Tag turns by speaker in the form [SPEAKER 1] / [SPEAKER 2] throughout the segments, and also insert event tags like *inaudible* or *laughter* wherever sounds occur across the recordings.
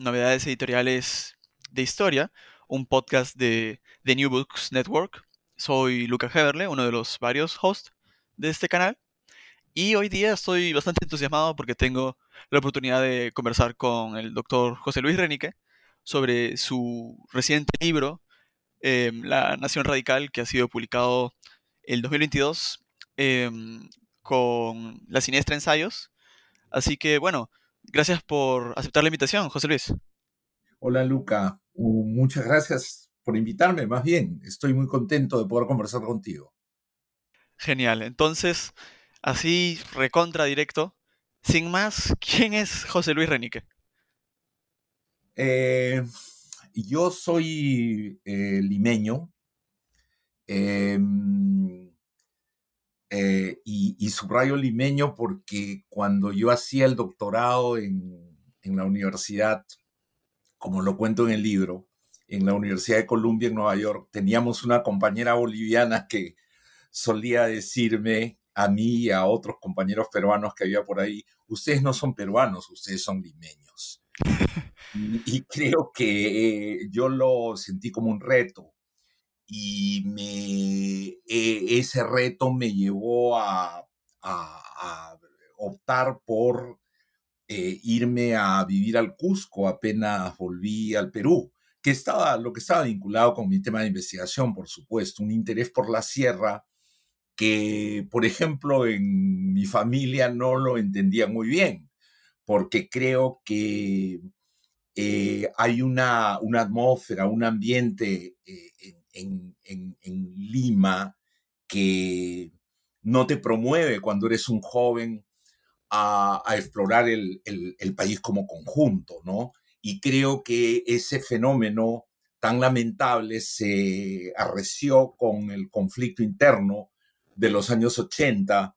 [SPEAKER 1] Novedades Editoriales de Historia, un podcast de The New Books Network. Soy Luca Heberle, uno de los varios hosts de este canal. Y hoy día estoy bastante entusiasmado porque tengo la oportunidad de conversar con el doctor José Luis Renique sobre su reciente libro, em, La Nación Radical, que ha sido publicado el 2022 em, con La Siniestra Ensayos. Así que bueno, gracias por aceptar la invitación, José Luis.
[SPEAKER 2] Hola Luca, Uh, muchas gracias por invitarme, más bien, estoy muy contento de poder conversar contigo.
[SPEAKER 1] Genial, entonces, así recontra directo, sin más, *laughs* ¿quién es José Luis Renique?
[SPEAKER 2] Eh, yo soy eh, limeño em, eh, y, y subrayo limeño porque cuando yo hacía el doctorado en, en la universidad, como lo cuento en el libro, en la Universidad de Columbia en Nueva York, teníamos una compañera boliviana que solía decirme a mí y a otros compañeros peruanos que había por ahí, ustedes no son peruanos, ustedes son limeños. *laughs* y, y creo que eh, yo lo sentí como un reto y me, eh, ese reto me llevó a, optar por eh, irme a vivir al Cusco apenas volví al Perú, que estaba lo que estaba vinculado con mi tema de investigación, por supuesto, un interés por la sierra que, por ejemplo, en mi familia no lo entendía muy bien, porque creo que eh, hay una, una, atmósfera, un ambiente eh, en, en Lima que no te promueve cuando eres un joven a, a explorar el, el, el, país como conjunto, ¿no? Y creo que ese fenómeno tan lamentable se arreció con el conflicto interno de los años 80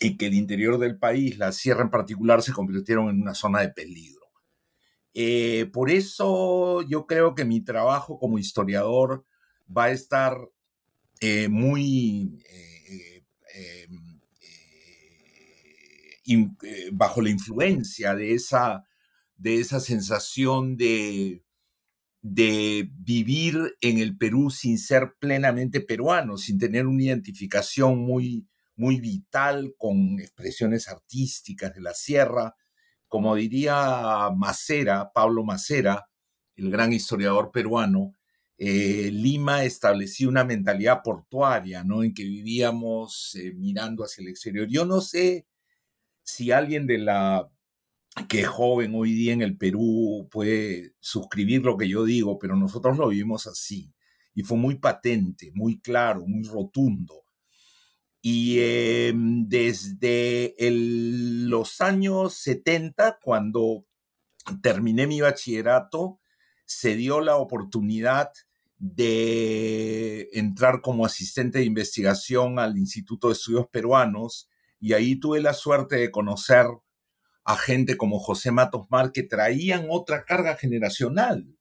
[SPEAKER 2] y que el interior del país, la sierra en particular, se convirtieron en una zona de peligro. Eh, por eso yo creo que mi trabajo como historiador va a estar eh, muy eh, eh eh, bajo la influencia de esa, de esa sensación de, de vivir en el Perú sin ser plenamente peruano, sin tener una identificación muy, muy vital con expresiones artísticas de la sierra. Como diría Macera, Pablo Macera, el gran historiador peruano, eh, Lima estableció una mentalidad portuaria, ¿no? En que vivíamos eh, mirando hacia el exterior. Yo no sé si alguien de la que joven hoy día en el Perú puede suscribir lo que yo digo, pero nosotros lo vivimos así. Y fue muy patente, muy claro, muy rotundo. Y eh, desde los años 70, cuando terminé mi bachillerato, se dio la oportunidad de entrar como asistente de investigación al Instituto de Estudios Peruanos y ahí tuve la suerte de conocer a gente como José Matos Mar que traían otra carga generacional,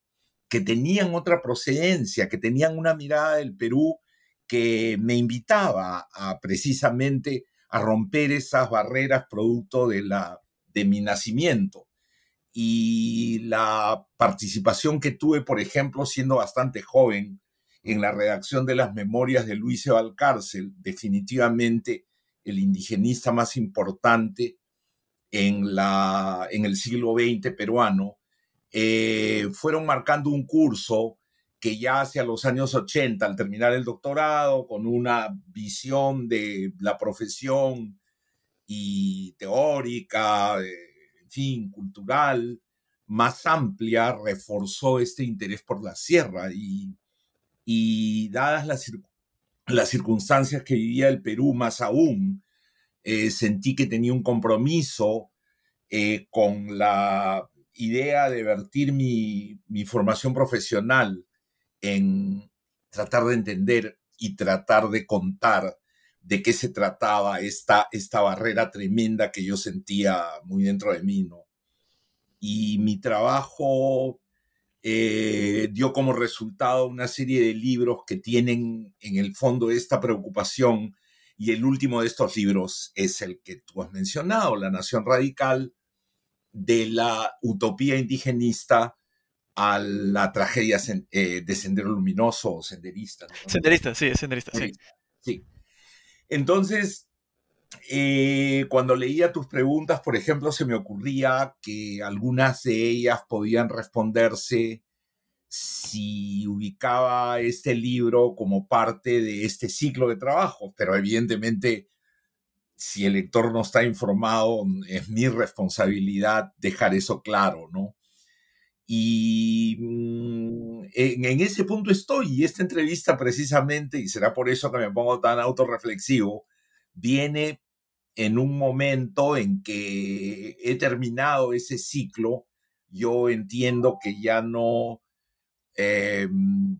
[SPEAKER 2] que tenían otra procedencia, que tenían una mirada del Perú que me invitaba a precisamente a romper esas barreras producto de, la, de mi nacimiento. Y la participación que tuve, por ejemplo, siendo bastante joven en la redacción de las memorias de Luis Valcárcel, definitivamente el indigenista más importante en, la, en el siglo XX peruano, eh, fueron marcando un curso que ya hacia los años 80, al terminar el doctorado, con una visión de la profesión y teórica, eh, fin, cultural, más amplia, reforzó este interés por la sierra y, dadas las, circunstancias que vivía el Perú más aún, eh, sentí que tenía un compromiso eh, con la idea de vertir mi formación profesional en tratar de entender y tratar de contar de qué se trataba esta, esta barrera tremenda que yo sentía muy dentro de mí, ¿no? Y mi trabajo eh, dio como resultado una serie de libros que tienen en el fondo esta preocupación y el último de estos libros es el que tú has mencionado, La Nación Radical, de la utopía indigenista a la tragedia eh, de Sendero Luminoso o Senderista.
[SPEAKER 1] Senderista, sí, senderista, sí.
[SPEAKER 2] Sí. Entonces, eh, cuando leía tus preguntas, por ejemplo, se me ocurría que algunas de ellas podían responderse si ubicaba este libro como parte de este ciclo de trabajo, pero evidentemente si el lector no está informado, es mi responsabilidad dejar eso claro, ¿no? Y mm, en, ese punto estoy, y esta entrevista precisamente, y será por eso que me pongo tan autorreflexivo, viene en un momento en que he terminado ese ciclo, yo entiendo que ya no eh,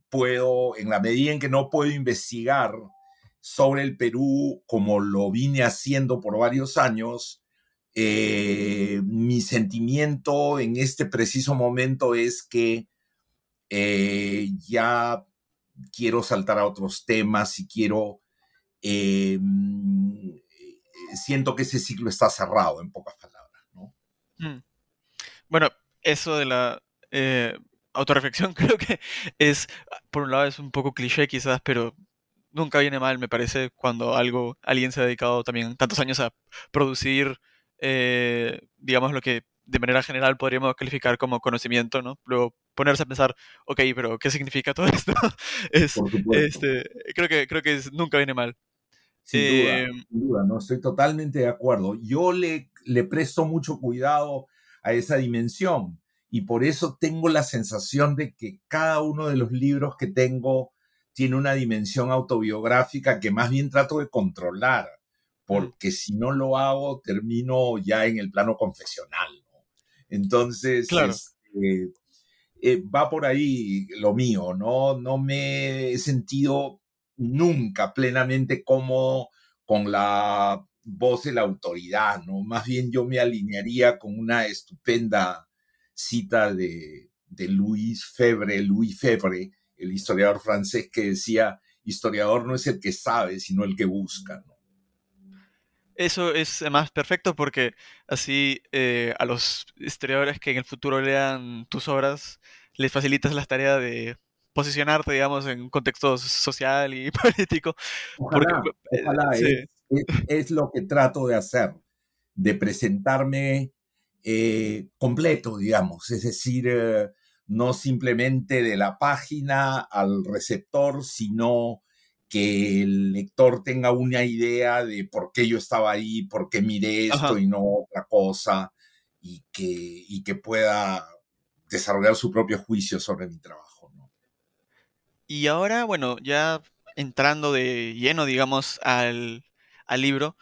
[SPEAKER 2] puedo, en la medida en que no puedo investigar sobre el Perú como lo vine haciendo por varios años, eh, mi sentimiento en este preciso momento es que eh, ya quiero saltar a otros temas y quiero, siento que ese ciclo está cerrado, en pocas palabras.
[SPEAKER 1] Mm. Bueno, eso de la autorreflexión *laughs* creo que es, por un lado es un poco cliché quizás, pero nunca viene mal, me parece, cuando algo, alguien se ha dedicado también tantos años a producir, eh, digamos, lo que de manera general podríamos calificar como conocimiento, ¿no? Luego ponerse a pensar, ok, pero ¿qué significa todo esto? *laughs* es, este, creo que, creo que nunca viene mal.
[SPEAKER 2] Sin, duda, eh, sin duda, no estoy totalmente de acuerdo. Yo le, le presto mucho cuidado a esa dimensión y por eso tengo la sensación de que cada uno de los libros que tengo tiene una dimensión autobiográfica que más bien trato de controlar, porque si no lo hago termino ya en el plano confesional. Entonces, este, eh, va por ahí lo mío, ¿no? No me he sentido nunca plenamente cómodo con la voz de la autoridad, ¿no? Más bien yo me alinearía con una estupenda cita de, de Louis Febre, Louis Febre, el historiador francés que decía, historiador no es el que sabe, sino el que busca.
[SPEAKER 1] Eso es más perfecto porque así eh, a los historiadores que en el futuro lean tus obras les facilitas la tarea de posicionarte, digamos, en un contexto social y *laughs* político.
[SPEAKER 2] Ojalá, eh, es, lo que trato de hacer, de presentarme eh, completo, digamos, es decir, eh, no simplemente de la página al receptor, sino que el lector tenga una idea de por qué yo estaba ahí, por qué miré esto y no otra cosa, y que, y que pueda desarrollar su propio juicio sobre mi trabajo.
[SPEAKER 1] Y ahora, bueno, ya entrando de lleno, digamos, al, al libro,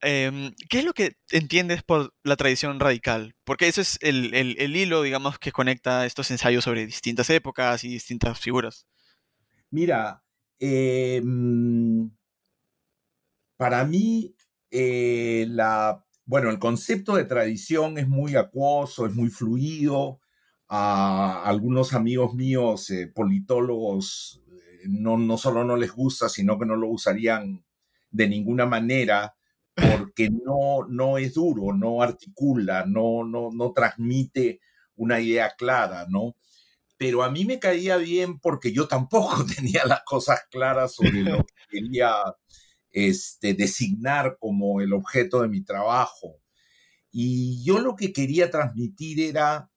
[SPEAKER 1] Em, ¿Qué es lo que entiendes por la tradición radical? Porque eso es el, hilo, digamos, que conecta estos ensayos sobre distintas épocas y distintas figuras.
[SPEAKER 2] Mira, em, para mí, eh, la, bueno, el concepto de tradición es muy acuoso, es muy fluido. A algunos amigos míos, eh, politólogos, eh, no, no solo no les gusta, sino que no lo usarían de ninguna manera porque no, no es duro, no articula, no, no, no transmite una idea clara, ¿no? Pero a mí me caía bien porque yo tampoco *laughs* tenía las cosas claras sobre lo que quería este, designar como el objeto de mi trabajo. Y yo lo que quería transmitir era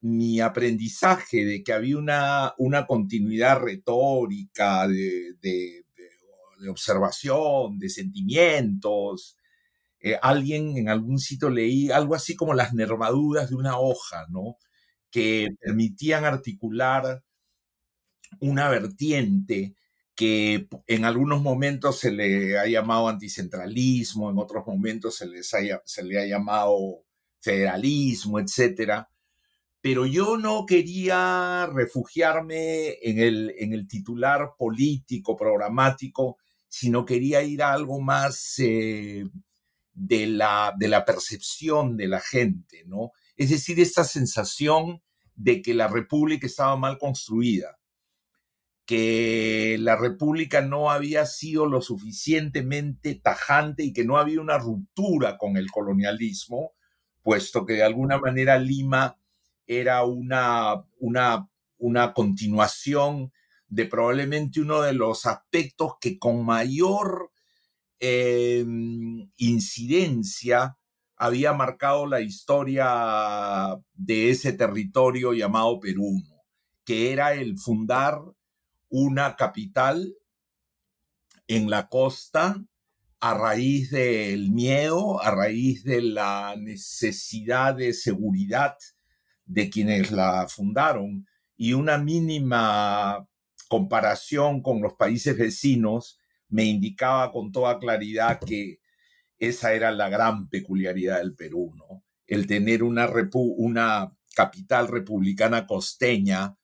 [SPEAKER 2] mi aprendizaje de que había una, una continuidad retórica de, de, observación, de sentimientos. Eh, alguien en algún sitio leí algo así como las nervaduras de una hoja, ¿no? Que permitían articular una vertiente que en algunos momentos se le ha llamado anticentralismo, en otros momentos se, les se le ha llamado federalismo, etcétera pero yo no quería refugiarme en el, en el titular político, programático, sino quería ir a algo más eh, de, la, de la percepción de la gente, ¿no? Es decir, esta sensación de que la república estaba mal construida, que la república no había sido lo suficientemente tajante y que no había una ruptura con el colonialismo, puesto que de alguna manera Lima era una, una, una continuación de probablemente uno de los aspectos que con mayor em, incidencia había marcado la historia de ese territorio llamado Perú, que era el fundar una capital en la costa a raíz del miedo, a raíz de la necesidad de seguridad de quienes la fundaron y una mínima comparación con los países vecinos me indicaba con toda claridad que esa era la gran peculiaridad del Perú, ¿no? El tener una, capital republicana costeña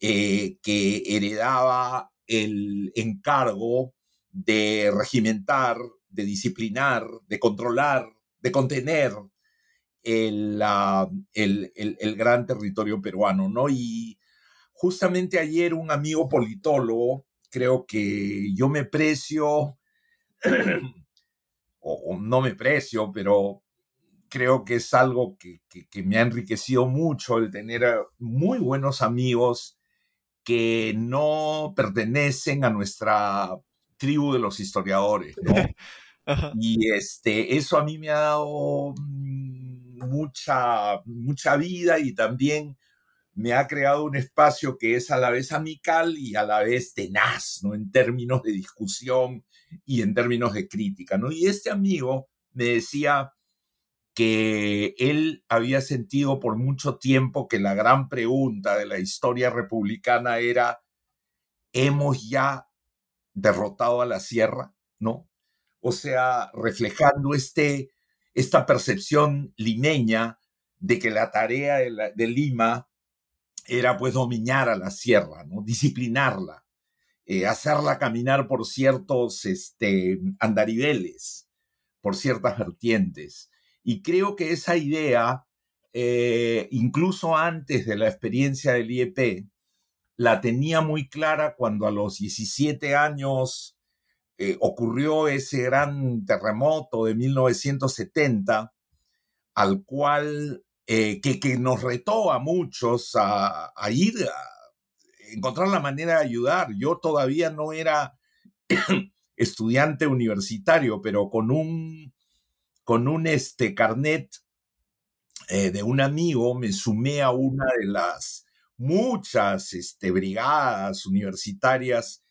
[SPEAKER 2] eh, que heredaba el encargo de regimentar, de disciplinar, de controlar, de contener el, el, gran territorio peruano, ¿no? Y justamente ayer un amigo politólogo, creo que yo me precio, *clears throat* o, no me precio, pero creo que es algo que, que, me ha enriquecido mucho el tener muy buenos amigos que no pertenecen a nuestra tribu de los historiadores, ¿no? *laughs* Y este, eso a mí me ha dado mucha, mucha vida y también me ha creado un espacio que es a la vez amical y a la vez tenaz, ¿no? En términos de discusión y en términos de crítica, ¿no? Y este amigo me decía que él había sentido por mucho tiempo que la gran pregunta de la historia republicana era, ¿hemos ya derrotado a la sierra? ¿No? O sea, reflejando este esta percepción limeña de que la tarea de, Lima era pues dominar a la sierra, ¿no? disciplinarla, eh, hacerla caminar por ciertos este, andariveles, por ciertas vertientes. Y creo que esa idea, eh, incluso antes de la experiencia del IEP, la tenía muy clara cuando a los 17 años eh, ocurrió ese gran terremoto de 1970, al cual, eh, que, nos retó a muchos a, ir a encontrar la manera de ayudar. Yo todavía no era *coughs* estudiante universitario, pero con un, con un este, carnet eh, de un amigo me sumé a una de las muchas este, brigadas universitarias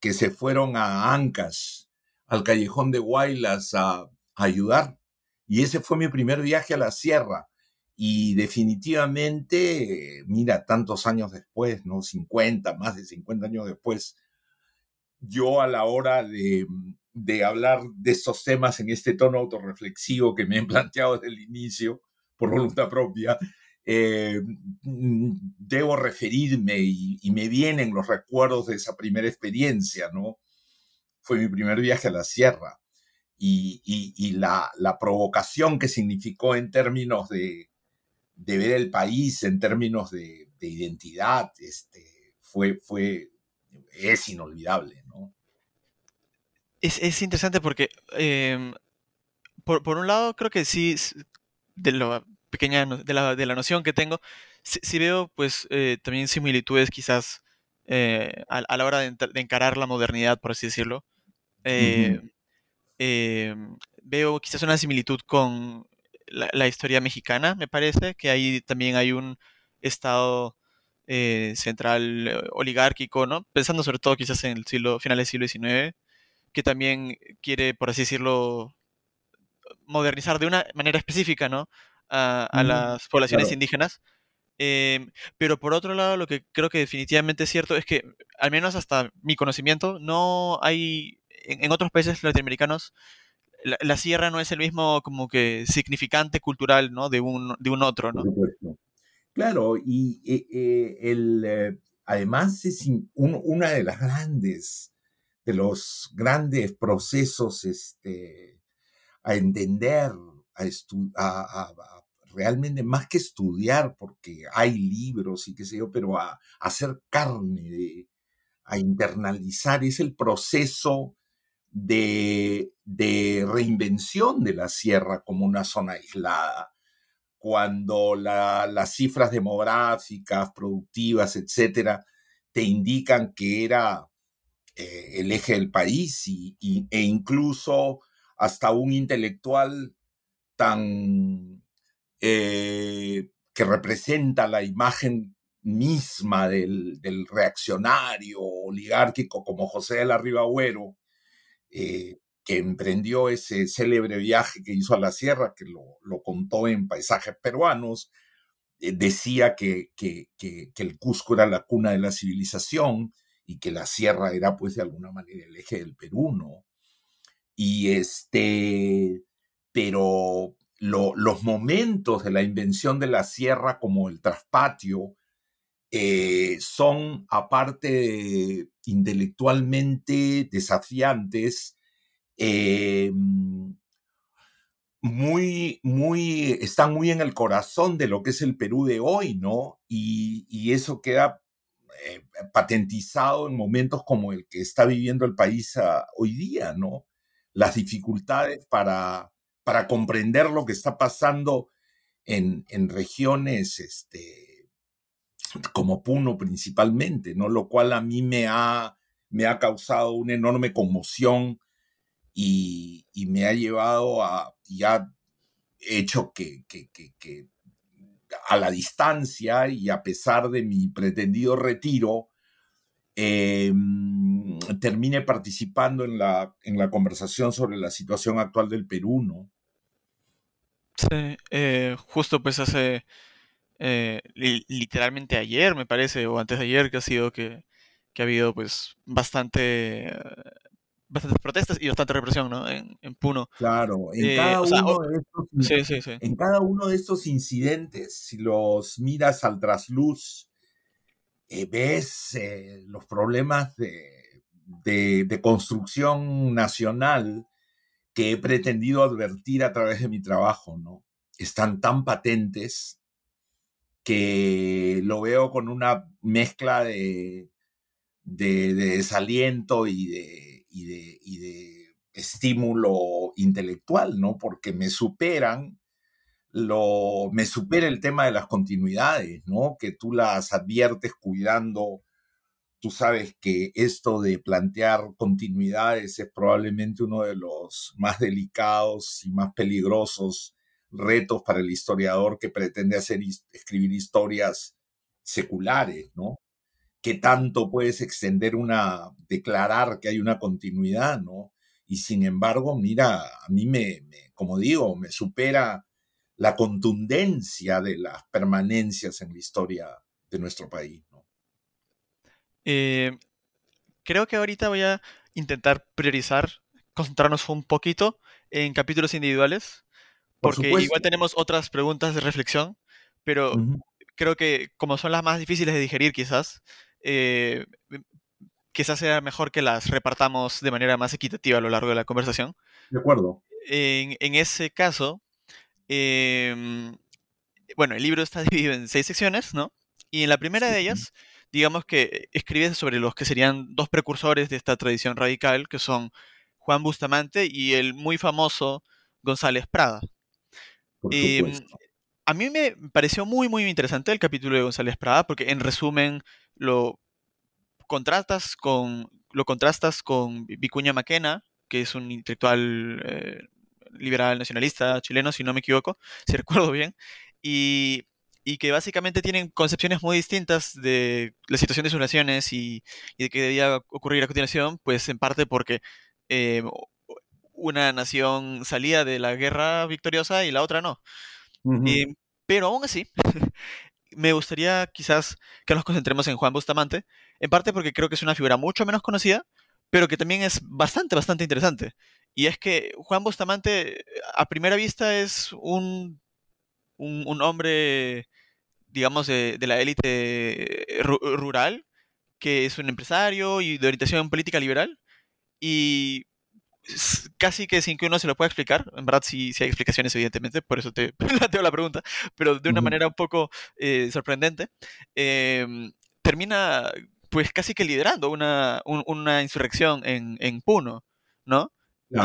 [SPEAKER 2] que se fueron a Ancash, al callejón de Guaylas, a, ayudar. Y ese fue mi primer viaje a la sierra. Y definitivamente, mira, tantos años después, ¿no? 50, más de 50 años después, yo a la hora de, de hablar de estos temas en este tono autorreflexivo que me he *laughs* planteado desde el inicio, por voluntad propia, eh, mm, debo referirme y, me vienen los recuerdos de esa primera experiencia, ¿no? Fue mi primer viaje a la sierra y, la, provocación que significó en términos de, ver el país, en términos de, identidad, este, fue, fue, es inolvidable, ¿no?
[SPEAKER 1] Es, interesante porque, em, por, por, un lado, creo que sí, de lo, pequeña de la, de la noción que tengo, sí, veo pues eh, también similitudes quizás eh, a, la hora de, encarar la modernidad, por así decirlo. Eh, em, veo quizás una similitud con la, la historia mexicana, me parece, que ahí también hay un estado eh, central eh, oligárquico, ¿no? Pensando sobre todo quizás en el siglo, final del siglo XIX, que también quiere, por así decirlo, modernizar de una manera específica, ¿no? A, a
[SPEAKER 2] Mm,
[SPEAKER 1] las poblaciones
[SPEAKER 2] claro.
[SPEAKER 1] indígenas. Em, pero por otro lado, lo que creo que definitivamente es cierto es que, al menos hasta mi conocimiento, no hay, en, en otros países latinoamericanos, la, la sierra no es el mismo como que significante cultural, ¿no? De un, de un otro, ¿no?
[SPEAKER 2] Claro, y eh, eh, el, eh, además es in- un- una de las grandes, de los grandes procesos este, a entender, a, estu- a- a- a realmente más que estudiar, porque hay libros y qué sé yo, pero a, a hacer carne, de- a internalizar, es el proceso de, de reinvención de la sierra como una zona aislada. Cuando la- las cifras demográficas, productivas, etcétera, te indican que era eh, el eje del país y- e incluso hasta un intelectual tan eh, que representa la imagen misma del, del reaccionario oligárquico como José de la Ribagüero, eh, que emprendió ese célebre viaje que hizo a la sierra, que lo, contó en paisajes peruanos, eh, decía que, que, que, el Cusco era la cuna de la civilización y que la sierra era pues de alguna manera el eje del Perú, ¿no? Y este, pero lo- los momentos de la invención de la sierra como el traspatio eh, son aparte intelectualmente desafiantes, eh, muy, muy, están muy en el corazón de lo que es el Perú de hoy, ¿no? Y, y eso queda eh, patentizado en momentos como el que está viviendo el país ah, hoy día, ¿no? Las dificultades para, para comprender lo que está pasando en, en regiones este, como Puno principalmente, ¿no? Lo cual a mí me ha, me ha causado una enorme conmoción y, y me ha llevado a, y ha hecho que, que, que, a la distancia y a pesar de mi pretendido retiro, eh, termine participando en la, en la conversación sobre la situación actual del Perú, ¿no?
[SPEAKER 1] Sí, eh, justo pues hace eh, li- literalmente ayer, me parece, o antes de ayer, que ha sido que, que ha habido pues bastante, bastantes protestas y bastante represión, ¿no? En, en Puno.
[SPEAKER 2] Claro, en
[SPEAKER 1] Eh,
[SPEAKER 2] cada
[SPEAKER 1] o sea,
[SPEAKER 2] uno
[SPEAKER 1] o-
[SPEAKER 2] de estos,
[SPEAKER 1] sí, sí, sí.
[SPEAKER 2] en cada uno de estos incidentes, si los miras al trasluz, eh, ves eh, los problemas de, de, de construcción nacional que he pretendido advertir a través de mi trabajo, ¿no? Están tan patentes que lo veo con una mezcla de, de, de desaliento y de, y, de, y de estímulo intelectual, ¿no? Porque me superan, lo, me supera el tema de las continuidades, ¿no? Que tú las adviertes cuidando tú sabes que esto de plantear continuidades es probablemente uno de los más delicados y más peligrosos retos para el historiador que pretende hacer escribir historias seculares, ¿no? ¿Qué tanto puedes extender una, declarar que hay una continuidad, ¿no? Y sin embargo, mira, a mí me, me como digo, me supera la contundencia de las permanencias en la historia de nuestro país, ¿no?
[SPEAKER 1] Eh, creo que ahorita voy a intentar priorizar, concentrarnos un poquito en capítulos individuales, porque igual tenemos otras preguntas de reflexión, pero
[SPEAKER 2] Ujú.
[SPEAKER 1] creo que como son las más difíciles de digerir quizás, eh, quizás sea mejor que las repartamos de manera más equitativa a lo largo de la conversación.
[SPEAKER 2] De acuerdo.
[SPEAKER 1] En, en ese caso, em, bueno, el libro está *laughs* dividido en seis secciones, ¿no? Y en la primera de
[SPEAKER 2] Sí.
[SPEAKER 1] ellas, digamos que escribe sobre los que serían dos precursores de esta tradición radical, que son Juan Bustamante y el muy famoso González Prada.
[SPEAKER 2] Por
[SPEAKER 1] Em, a mí me pareció muy, muy interesante el capítulo de González Prada, porque en resumen lo contrastas con, lo contrastas con Vi- Vicuña Maquena, que es un intelectual eh, liberal nacionalista chileno, si no me equivoco, *laughs* si recuerdo bien, y, que básicamente tienen concepciones muy distintas de la situación de sus naciones y, de qué debía ocurrir a continuación, pues en parte porque eh, una nación salía de la guerra victoriosa y la otra no. pero aún así, *laughs* me gustaría quizás que nos concentremos en Juan Bustamante, en parte porque creo que es una figura mucho menos conocida, pero que también es bastante, bastante interesante. Y es que Juan Bustamante, a primera vista, es un, un, hombre, digamos, de, la élite rural, que es un empresario y de orientación política liberal. Y casi que sin que uno se lo pueda explicar, en verdad sí, hay explicaciones evidentemente, por eso te *laughs* planteo la pregunta, pero de una manera un poco eh, sorprendente, em, termina pues casi que liderando una, una insurrección en, en, Puno, ¿no?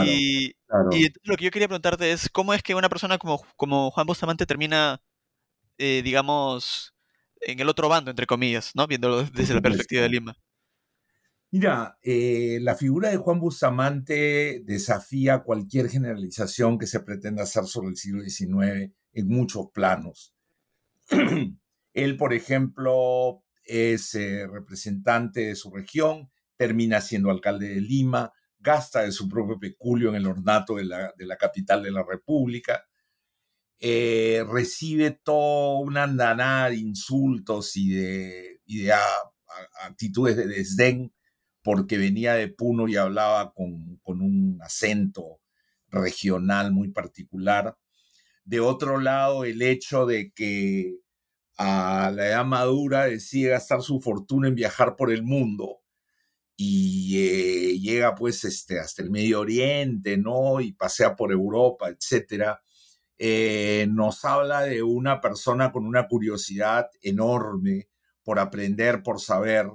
[SPEAKER 1] y, y lo que yo quería preguntarte es, ¿cómo es que una persona como, como Juan Bustamante termina, eh, digamos, en el otro bando, entre comillas, ¿no? Viéndolo desde la perspectiva de Lima.
[SPEAKER 2] Mira, eh, la figura de Juan Bustamante desafía cualquier generalización que se pretenda hacer sobre el siglo XIX en muchos planos. *clears throat* Él, por ejemplo, es eh, representante de su región, termina siendo alcalde de Lima, gasta de su propio peculio en el ornato de la, capital de la República, eh, recibe toda una andanada de insultos y de, y de actitudes de desdén porque venía de Puno y hablaba con, un acento regional muy particular. De otro lado, el hecho de que a la edad madura decide gastar su fortuna en viajar por el mundo y eh, llega pues este, hasta el Medio Oriente, ¿no? Y pasea por Europa, etcétera. Eh, nos habla de una persona con una curiosidad enorme por aprender, por saber,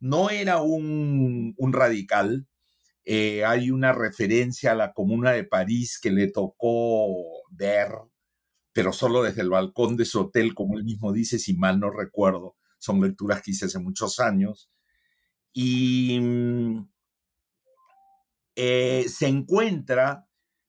[SPEAKER 2] no era un, radical. Eh, hay una referencia a la Comuna de París que le tocó ver, pero solo desde el balcón de su hotel, como él mismo dice, si mal no recuerdo. Son lecturas que hice hace muchos años. Y mm, eh, se encuentra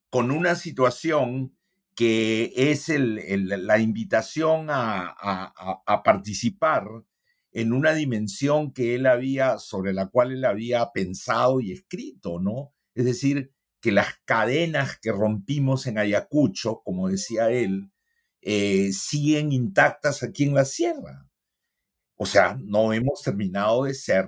[SPEAKER 2] con una situación que es la invitación a participar en una dimensión que él había, sobre la cual él había pensado y escrito, ¿no? Es decir, que las cadenas que rompimos en Ayacucho, como decía él, eh, siguen intactas aquí en la sierra. O sea, no hemos terminado de ser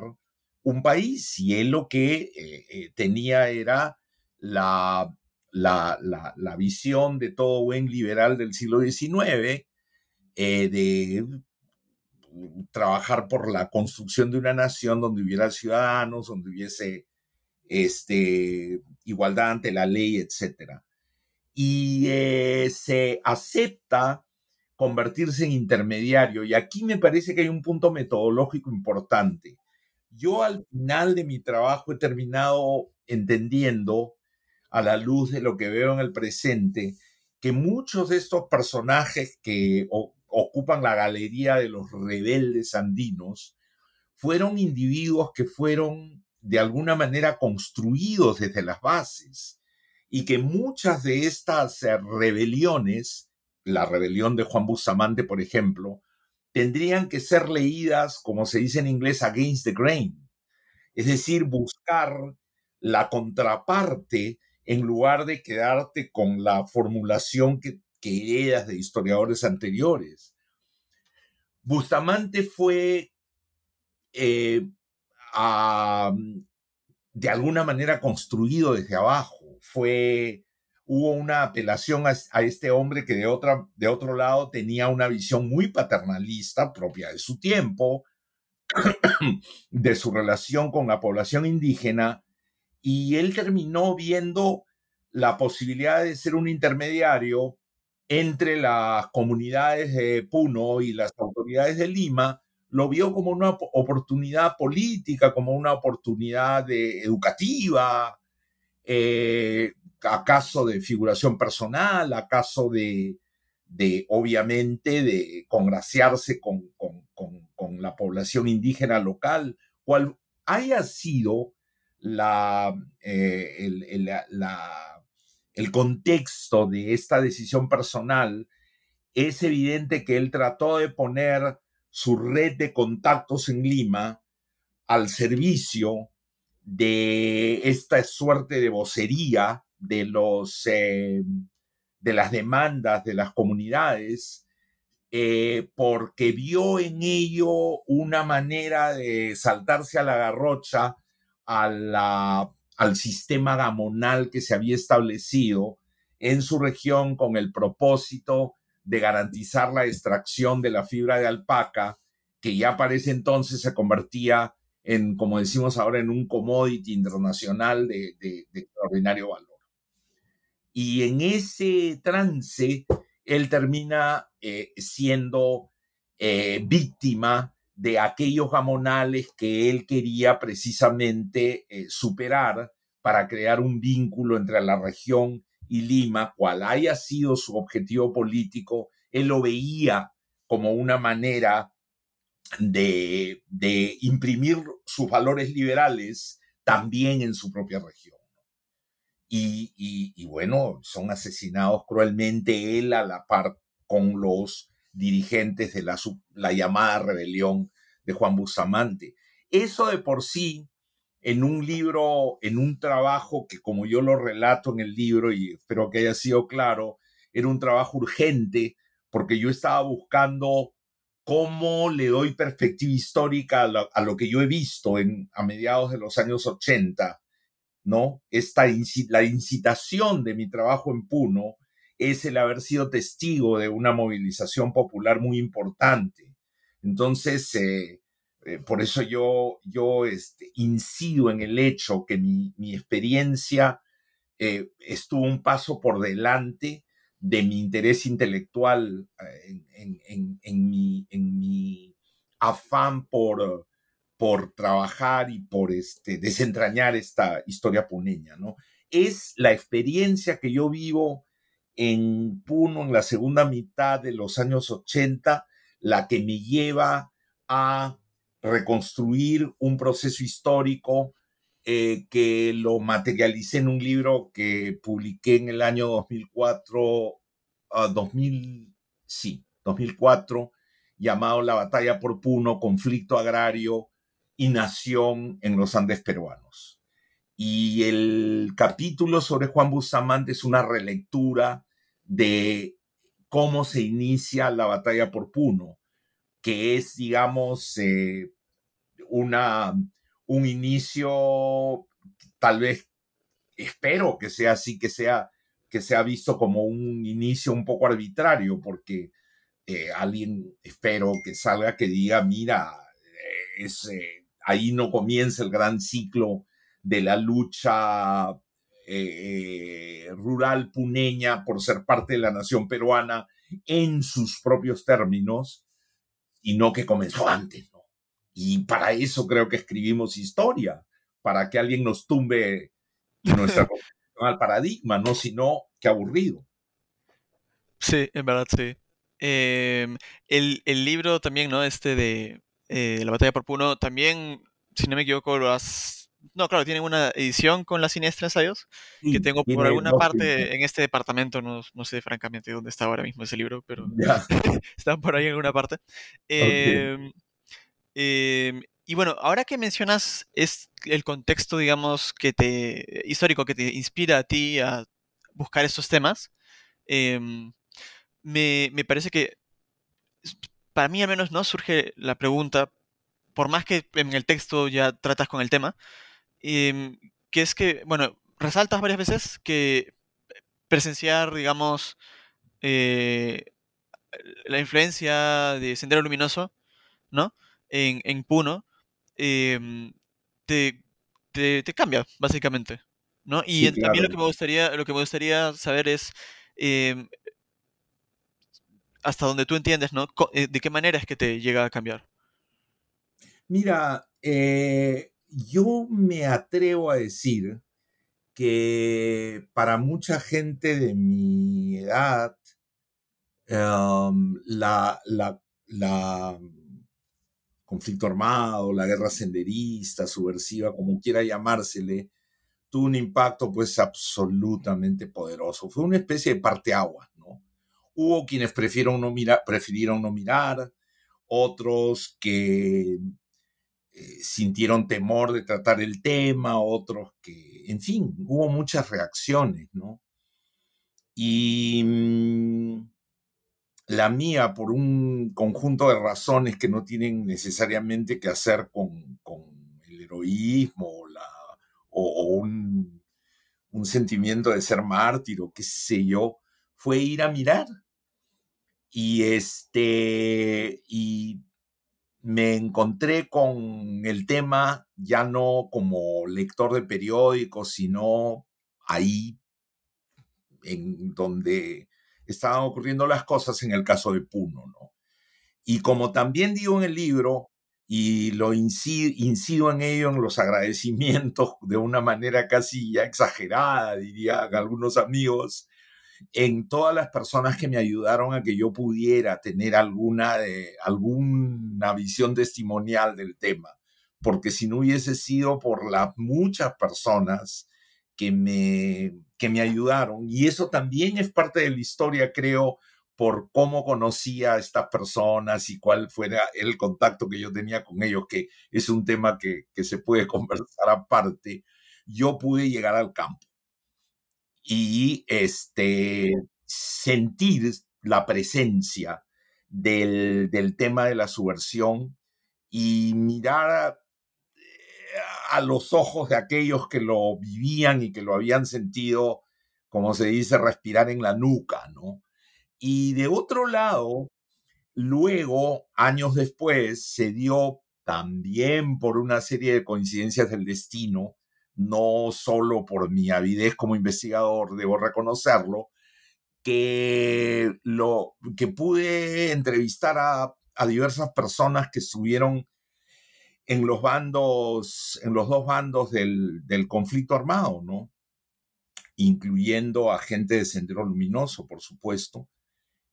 [SPEAKER 2] un país y él lo que eh, eh, tenía era la, la, la, visión de todo buen liberal del siglo XIX, de trabajar por la construcción de una nación donde hubiera ciudadanos, donde hubiese este, igualdad ante la ley, etc. Y eh, se acepta convertirse en intermediario. Y aquí me parece que hay un punto metodológico importante. Yo al final de mi trabajo he terminado entendiendo, a la luz de lo que veo en el presente, que muchos de estos personajes que, ocupan la galería de los rebeldes andinos, fueron individuos que fueron de alguna manera construidos desde las bases y que muchas de estas eh, rebeliones, la rebelión de Juan Bustamante, por ejemplo, tendrían que ser leídas, como se dice en inglés, against the grain, es decir, buscar la contraparte en lugar de quedarte con la formulación que que heredas de historiadores anteriores. Bustamante fue eh, de alguna manera construido desde abajo. Fue, hubo una apelación a, este hombre que de, de otro lado tenía una visión muy paternalista propia de su tiempo, de su relación con la población indígena, y él terminó viendo la posibilidad de ser un intermediario entre las comunidades de Puno y las autoridades de Lima, lo vio como una oportunidad política, como una oportunidad educativa, eh, acaso de figuración personal, acaso de, de obviamente, de congraciarse con, con, con, la población indígena local, cual haya sido la, el contexto de esta decisión personal, es evidente que él trató de poner su red de contactos en Lima al servicio de esta suerte de vocería de, los, eh, de las demandas de las comunidades, eh, porque vio en ello una manera de saltarse a la garrocha a la, al sistema gamonal que se había establecido en su región con el propósito de garantizar la extracción de la fibra de alpaca, que ya para ese entonces se convertía en, como decimos ahora, en un commodity internacional de, extraordinario valor. Y en ese trance, él termina eh, siendo eh, víctima de aquellos gamonales que él quería precisamente eh, superar para crear un vínculo entre la región y Lima, cual haya sido su objetivo político, él lo veía como una manera de, imprimir sus valores liberales también en su propia región. Y, bueno, son asesinados cruelmente él a la par con los dirigentes de la, la llamada rebelión de Juan Bustamante. Eso de por sí en un libro, en un trabajo que como yo lo relato en el libro, y espero que haya sido claro, era un trabajo urgente porque yo estaba buscando cómo le doy perspectiva histórica a lo, que yo he visto en, a mediados de los años 80, ¿no? Esta, la incitación de mi trabajo en Puno es el haber sido testigo de una movilización popular muy importante. Entonces, eh, eh, por eso yo, yo este, incido en el hecho que mi, experiencia eh, estuvo un paso por delante de mi interés intelectual en, mi, en mi, afán por, por trabajar y por este, desentrañar esta historia puneña. ¿no? Es la experiencia que yo vivo en Puno en la segunda mitad de los años 80 la que me lleva a reconstruir un proceso histórico eh, que lo materialicé en un libro que publiqué en el año 2004, 2000, ah, sí, 2004, llamado La batalla por Puno, conflicto agrario y nación en los Andes peruanos. Y el capítulo sobre Juan Bustamante es una relectura de cómo se inicia la batalla por Puno, que es, digamos, eh, una, un inicio, tal vez, espero que sea así, que sea, que sea visto como un inicio un poco arbitrario, porque eh, alguien, espero que salga que diga, mira, eh, es, ahí no comienza el gran ciclo de la lucha rural puneña por ser parte de la nación peruana en sus propios términos, y no que comenzó antes. ¿no? Y para eso creo que escribimos historia, para que alguien nos tumbe nuestra *laughs* al paradigma, no sino que aburrido.
[SPEAKER 1] Sí, en verdad sí. Em, el, el, libro también, ¿no? Este de eh, La batalla por Puno, también, si no me equivoco, lo has no, claro, tienen una edición con las siniestras ensayos que tengo por alguna parte en este departamento, no, no, sé francamente dónde está ahora mismo ese libro, pero *laughs* están por ahí en alguna parte. Em, em, y bueno, ahora que mencionas es el contexto, digamos, que te histórico que te inspira a ti a buscar estos temas, em, me, me parece que para mí al menos no surge la pregunta, por más que en el texto ya tratas con el tema, Em, que es que, bueno, resaltas varias veces que presenciar, digamos, eh, la influencia de Sendero Luminoso, ¿no? En, en Puno, em, te, te, cambia, básicamente. ¿no? Y también lo que me gustaría, lo que me gustaría saber es em, hasta donde tú entiendes, ¿no? Eh, ¿De qué manera es que te llega a cambiar?
[SPEAKER 2] Mira, eh, yo me atrevo a decir que para mucha gente de mi edad, em, la, la, conflicto armado, la guerra senderista, subversiva, como quiera llamársele, tuvo un impacto pues absolutamente poderoso. Fue una especie de parteaguas, ¿no? Hubo quienes prefirieron no prefirieron no mirar otros que eh, sintieron temor de tratar el tema, otros que, en fin, hubo muchas reacciones, ¿no? Y mm, la mía, por un conjunto de razones que no tienen necesariamente que hacer con, el heroísmo o, la, o, un, un, sentimiento de ser mártir o qué sé yo, fue ir a mirar. Y este, y me encontré con el tema ya no como lector de periódicos, sino ahí en donde estaban ocurriendo las cosas en el caso de Puno, ¿no? Y como también digo en el libro, y lo incido, incido, en ello en los agradecimientos de una manera casi ya exagerada, dirían algunos amigos, en todas las personas que me ayudaron a que yo pudiera tener alguna, de, alguna visión testimonial del tema, porque si no hubiese sido por las muchas personas que me, que me ayudaron, y eso también es parte de la historia, creo, por cómo conocía a estas personas y cuál fuera el contacto que yo tenía con ellos, que es un tema que, que se puede *laughs* conversar aparte, yo pude llegar al campo y este, sentir la presencia del, del tema de la subversión y mirar a, los ojos de aquellos que lo vivían y que lo habían sentido, como se dice, respirar en la nuca, ¿no? Y de otro lado, luego, años después, se dio también por una serie de coincidencias del destino, no solo por mi avidez como investigador, debo reconocerlo, que, lo, que pude entrevistar a, diversas personas que estuvieron en los bandos, en los dos bandos del, conflicto armado, ¿no? Incluyendo a gente de Sendero Luminoso, por supuesto,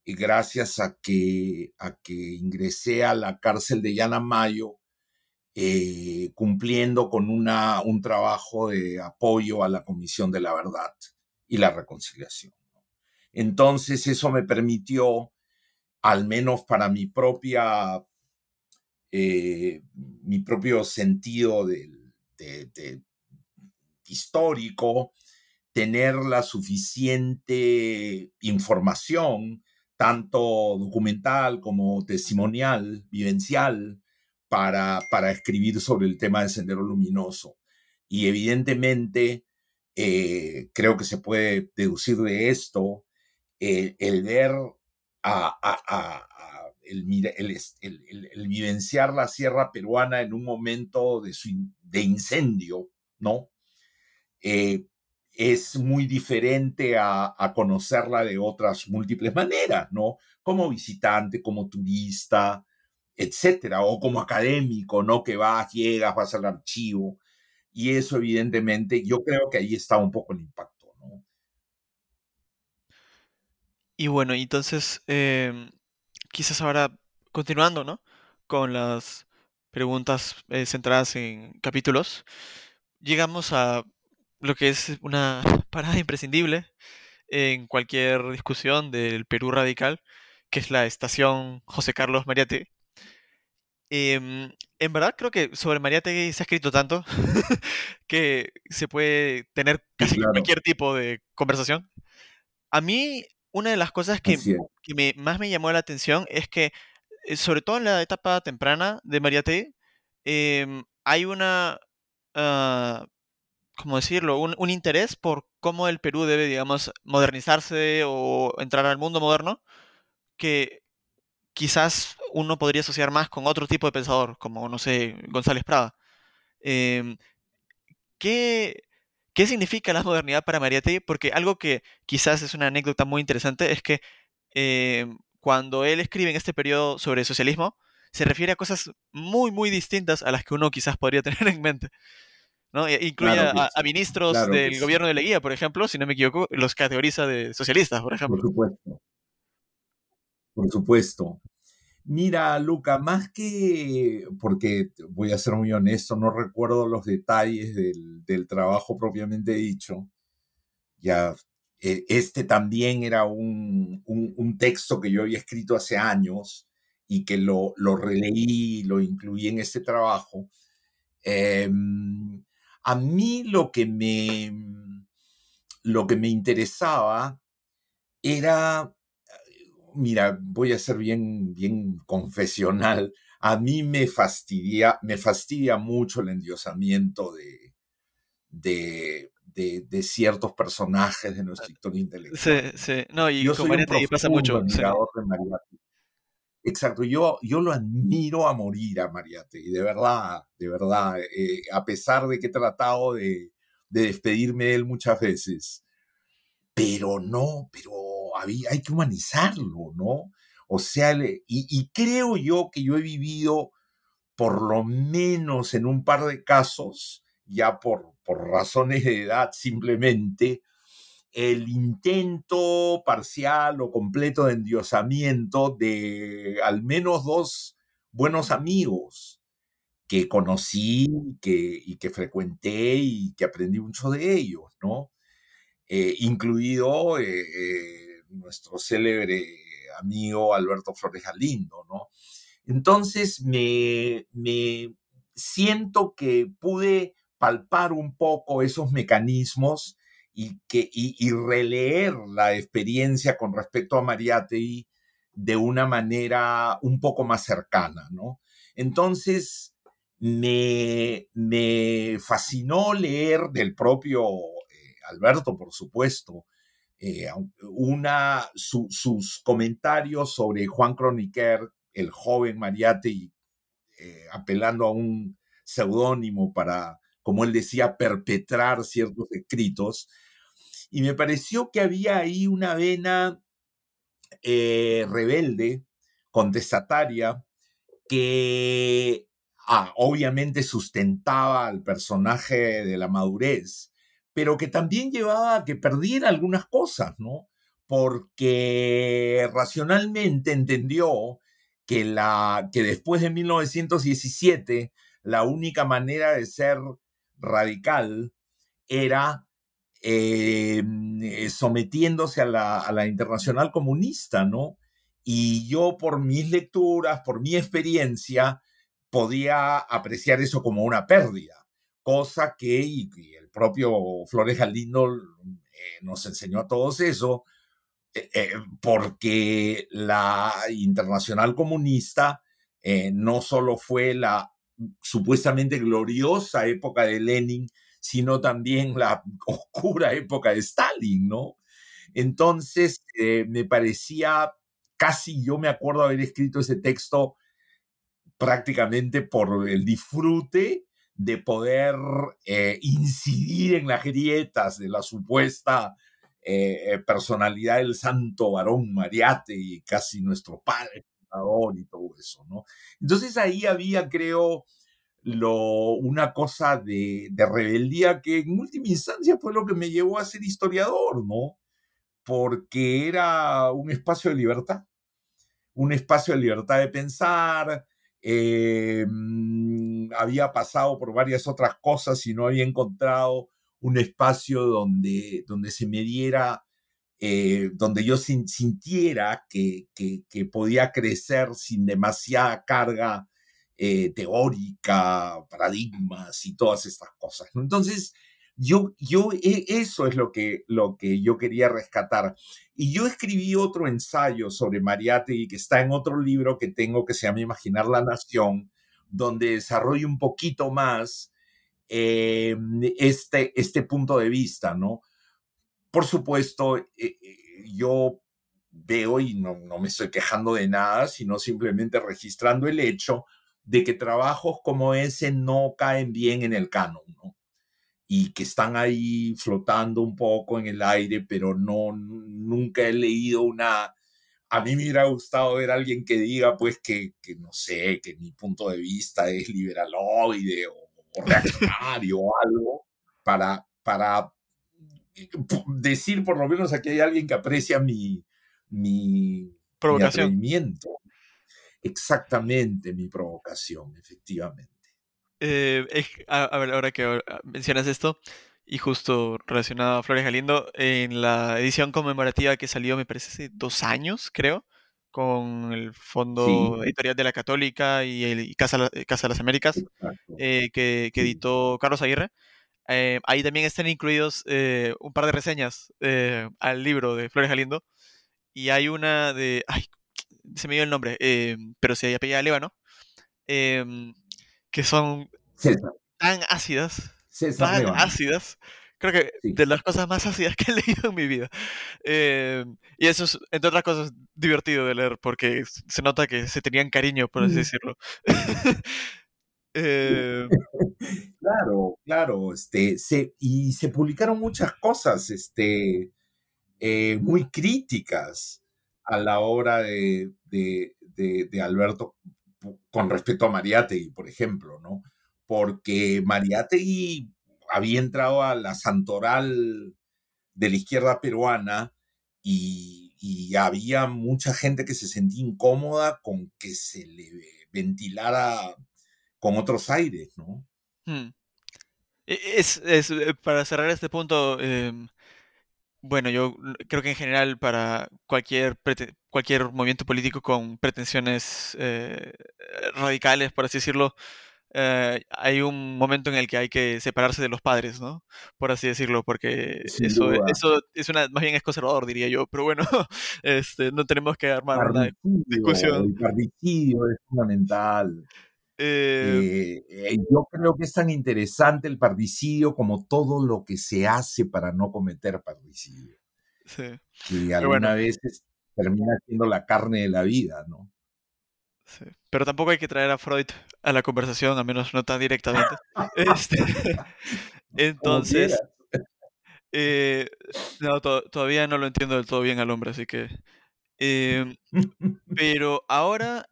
[SPEAKER 2] y gracias a que, a que ingresé a la cárcel de Yanamayo eh, cumpliendo con una, un trabajo de apoyo a la Comisión de la Verdad y la Reconciliación. Entonces eso me permitió, al menos para mi propia, eh, mi propio sentido de, histórico, tener la suficiente información, tanto documental como testimonial, vivencial, para, para escribir sobre el tema del sendero luminoso. Y evidentemente, eh, creo que se puede deducir de esto eh, el ver a, el, el, vivenciar la sierra peruana en un momento de, de incendio, ¿no? Eh, es muy diferente a, a, conocerla de otras múltiples maneras, ¿no? Como visitante, como turista, etcétera, o como académico, ¿no? Que vas, llegas, vas al archivo. Y eso, evidentemente, yo creo que ahí está un poco el impacto, ¿no?
[SPEAKER 1] Y bueno, entonces, em, quizás ahora, continuando, ¿no? Con las preguntas eh, centradas en capítulos, llegamos a lo que es una *laughs* parada imprescindible en cualquier discusión del Perú radical, que es la estación José Carlos Mariate, Em, en verdad creo que sobre Mariátegui se ha escrito tanto *laughs* que se puede tener casi cualquier tipo de conversación. A mí, una de las cosas que, que más me llamó la atención es que, eh, sobre todo en la etapa temprana de Mariátegui, em, hay una, uh, ¿cómo decirlo? Un, un, interés por cómo el Perú debe, digamos, modernizarse o entrar al mundo moderno, que quizás uno podría asociar más con otro tipo de pensador, como, no sé, González Prada. Em, ¿qué, ¿Qué significa la modernidad para Mariátegui? Porque algo que quizás es una anécdota muy interesante es que em, cuando él escribe en este periodo sobre socialismo, se refiere a cosas muy, muy distintas a las que uno quizás podría *laughs* tener en mente. ¿no? E incluye a, ministros del gobierno de Leguía, por ejemplo, si no me equivoco, los categoriza de socialistas, por ejemplo.
[SPEAKER 2] Por supuesto. Por supuesto. Mira, Luca, más que, porque voy a ser muy honesto, no recuerdo los detalles del, trabajo propiamente dicho. Ya, e, este también era un, texto que yo había escrito hace años y que lo, lo releí, lo incluí en este trabajo. Em, a mí lo que me, lo que me interesaba era mira, voy a ser bien, bien confesional. A mí me fastidia, me fastidia mucho el endiosamiento de, de, de, ciertos personajes de nuestra historia intelectual.
[SPEAKER 1] Sí, sí. No, y yo con pasa mucho.
[SPEAKER 2] Exacto, yo, yo lo admiro a morir a Mariate, y de verdad, de verdad, eh, a pesar de que he tratado de, de despedirme de él muchas veces, pero no, pero hay que humanizarlo, ¿no? O sea, y, creo yo que yo he vivido, por lo menos en un par de casos, ya por, por razones de edad simplemente, el intento parcial o completo de endiosamiento de al menos dos buenos amigos que conocí que, y que frecuenté y que aprendí mucho de ellos, ¿no? Eh, incluido eh, eh, nuestro célebre amigo Alberto Flores Galindo, ¿no? Entonces me, me siento que pude palpar un poco esos mecanismos y, que, y, releer la experiencia con respecto a Mariátegui de una manera un poco más cercana, ¿no? Entonces, me, me fascinó leer del propio Alberto, por supuesto, eh, una, sus comentarios sobre Juan Croniquer, el joven Mariate, eh, apelando a un seudónimo para, como él decía, perpetrar ciertos escritos. Y me pareció que había ahí una vena eh, rebelde, contestataria, que ah, obviamente sustentaba al personaje de la madurez, pero que también llevaba a que perdiera algunas cosas, ¿no? Porque racionalmente entendió que, la, que después de 1917 la única manera de ser radical era eh, sometiéndose a la, a la internacional comunista, ¿no? Y yo por mis lecturas, por mi experiencia, podía apreciar eso como una pérdida cosa que y, el propio Flores Galindo eh, nos enseñó a todos eso, eh, eh, porque la internacional comunista no solo fue la supuestamente gloriosa época de Lenin, sino también la *laughs* oscura época de Stalin, ¿no? Entonces, me parecía, casi yo me acuerdo haber escrito ese texto prácticamente por el disfrute de poder eh, incidir en las grietas de la supuesta eh, eh, personalidad del santo varón Mariate y casi nuestro padre y todo eso, ¿no? Entonces ahí había, creo, lo, una cosa de, de, rebeldía que en última instancia fue lo que me llevó a ser historiador, ¿no? Porque era un espacio de libertad, un espacio de libertad de pensar, eh, mm, había pasado por varias otras cosas y no había encontrado un espacio donde, donde se me diera, eh, donde yo sintiera que, que, podía crecer sin demasiada carga eh, teórica, paradigmas y todas estas cosas. Entonces, yo, yo, e, eso es lo que, lo que yo quería rescatar. Y yo escribí otro ensayo sobre Mariátegui que está en otro libro que tengo que se llama Imaginar la Nación, donde desarrollo un poquito más eh, este, este punto de vista, ¿no? Por supuesto, eh, eh, yo veo y no, no me estoy quejando de nada, sino simplemente registrando el hecho de que trabajos como ese no caen bien en el canon, ¿no? Y que están ahí flotando un poco en el aire, pero no, nunca he leído una... A mí me hubiera gustado ver a alguien que diga, pues, que, que no sé, que mi punto de vista es liberaloide o, reaccionario o algo, para, para decir por lo menos aquí hay alguien que aprecia mi, mi, mi exactamente mi provocación, efectivamente.
[SPEAKER 1] Eh, a, ver, ahora que mencionas esto, y justo relacionado a Flores Galindo, en la edición conmemorativa que salió, me parece, hace dos años, creo, con el Fondo Editorial de la Católica y, el, Casa, Casa de las Américas, eh, que, editó Carlos Aguirre. Eh, ahí también están incluidos un par de reseñas al libro de Flores Galindo. Y hay una de. Ay, se me dio el nombre, pero se apellida Lébano. Eh, que son tan ácidas, tan ácidas. Creo que de las cosas más ácidas que he *laughs* leído en mi vida. Eh, y eso es, entre otras cosas, divertido de leer, porque se nota que se tenían cariño, por así decirlo. *laughs*
[SPEAKER 2] Eh, *laughs* claro, claro, este, se, y se publicaron muchas cosas este, eh, muy críticas a la obra de, de, de Alberto con respecto a Mariátegui, por ejemplo, ¿no? Porque Mariátegui había entrado a la santoral de la izquierda peruana y, había mucha gente que se sentía incómoda con que se le ventilara con otros aires, ¿no?
[SPEAKER 1] Hmm. E, es, es, eh, para cerrar este punto, em, bueno, yo creo que en general para cualquier, cualquier movimiento político con pretensiones eh, radicales, por así decirlo, eh, hay un momento en el que hay que separarse de los padres, ¿no? Por así decirlo, porque eso, eso es una, más bien es conservador, diría yo, pero bueno, *laughs* este, no tenemos que armar una discusión.
[SPEAKER 2] El particidio es fundamental. Eh, eh, yo creo que es tan interesante el particidio como todo lo que se hace para no cometer particidio. Sí. Que alguna vez termina siendo la carne de la vida, ¿no?
[SPEAKER 1] Sí. Pero tampoco hay que traer a Freud a la conversación, al menos no tan directamente. *laughs* este, *laughs* entonces, eh, no, todavía no lo entiendo del todo bien al hombre, así que... Em, *laughs* pero ahora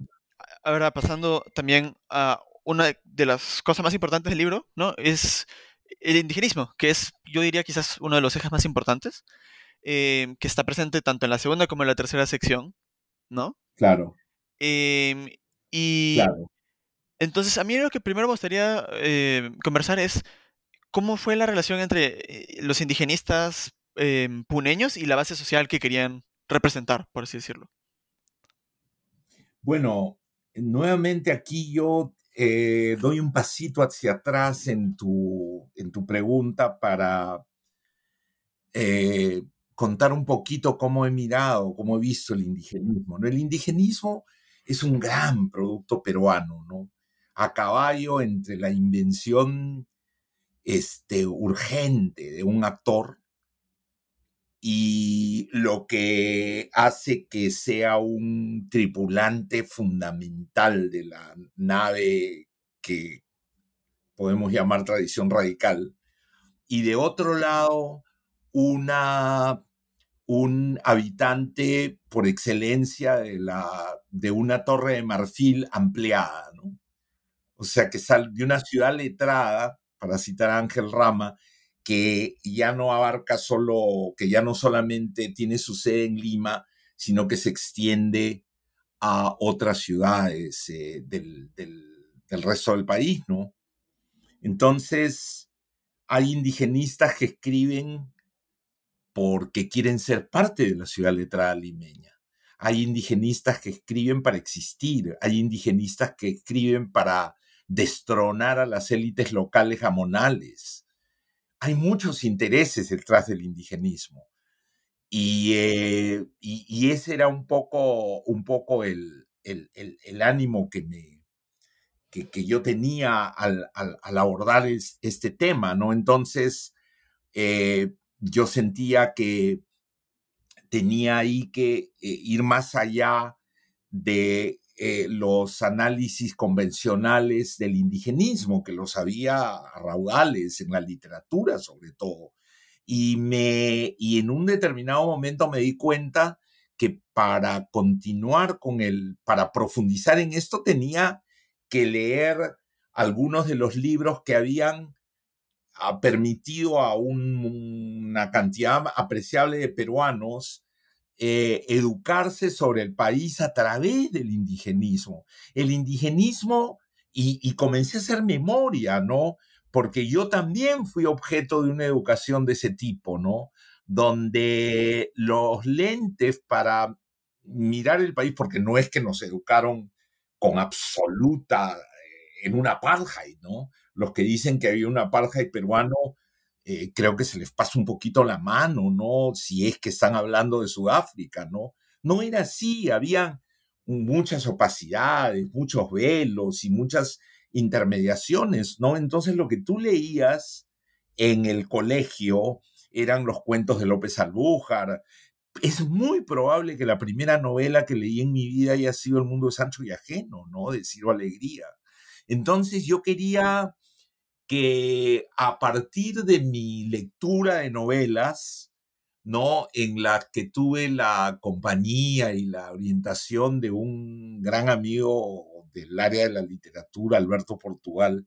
[SPEAKER 1] ahora pasando también a una de las cosas más importantes del libro, ¿no? Es el indigenismo, que es, yo diría, quizás uno de los ejes más importantes, em, que está presente tanto en la segunda como en la tercera sección, ¿no?
[SPEAKER 2] Claro.
[SPEAKER 1] Em, y entonces, a mí lo que primero me gustaría em, conversar es cómo fue la relación entre eh, los indigenistas puneños y la base social que querían representar, por así decirlo.
[SPEAKER 2] Bueno, nuevamente aquí yo eh, doy un pasito hacia atrás en tu, en tu pregunta para eh, contar un poquito cómo he mirado, cómo he visto el indigenismo. ¿no? El indigenismo es un gran producto peruano, ¿no? A caballo entre la invención este, urgente de un actor y lo que hace que sea un tripulante fundamental de la nave que podemos llamar tradición radical. Y de otro lado, una, un habitante por excelencia de, la, de una torre de marfil ampliada. ¿no? O sea, que sale de una ciudad letrada, para citar a Ángel Rama, que ya no abarca solo, que ya no solamente tiene su sede en Lima, sino que se extiende a otras ciudades eh, del, resto del país, ¿no? Entonces, hay indigenistas que escriben porque quieren ser parte de la ciudad letrada limeña. Hay indigenistas que escriben para existir. Hay indigenistas que escriben para destronar a las élites locales jamonales hay muchos intereses detrás del indigenismo. Eh, y, ese era un poco, un poco el, ánimo que, me, que, yo tenía al, abordar este tema, ¿no? Entonces, eh, yo sentía que tenía ahí que eh, ir más allá de eh, los análisis convencionales del indigenismo, que los había raudales en la literatura sobre todo. Y, me, y en un determinado momento me di cuenta que para continuar con el, para profundizar en esto tenía que leer algunos de los libros que habían ah, permitido a una cantidad apreciable de peruanos eh, educarse sobre el país a través del indigenismo. El indigenismo, y, comencé a hacer memoria, ¿no? Porque yo también fui objeto de una educación de ese tipo, ¿no? Donde los lentes para mirar el país, porque no es que nos educaron con absoluta, eh, en una apartheid, ¿no? Los que dicen que había una apartheid peruano, eh, creo que se les pasa un poquito la mano, ¿no? Si es que están hablando de Sudáfrica, ¿no? No era así, había muchas opacidades, muchos velos y muchas intermediaciones, ¿no? Entonces lo que tú leías en el colegio eran los cuentos de López Albújar, es muy probable que la primera novela que leí en mi vida haya sido El mundo de Sancho y ajeno, ¿no? De Ciro Alegría. Entonces yo quería que a partir de mi lectura de novelas, ¿no? En la que tuve la compañía y la orientación de un gran amigo del área de la literatura, Alberto Portugal,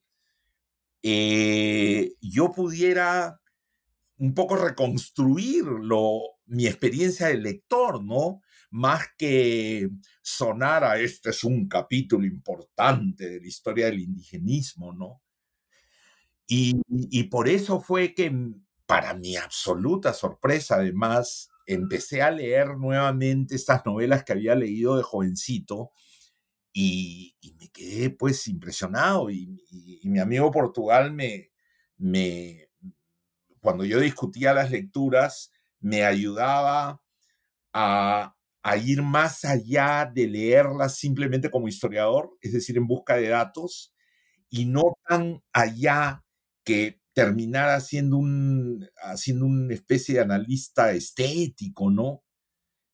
[SPEAKER 2] eh, yo pudiera un poco reconstruir mi experiencia de lector, ¿no? Más que sonar a este es un capítulo importante de la historia del indigenismo, ¿no? Y, por eso fue que, para mi absoluta sorpresa, además, empecé a leer nuevamente estas novelas que había leído de jovencito y, me quedé pues impresionado y, y, mi amigo Portugal me, me, cuando yo discutía las lecturas, me ayudaba a, ir más allá de leerlas simplemente como historiador, es decir, en busca de datos, y no tan allá que terminara siendo, un, haciendo una especie de analista estético, ¿no?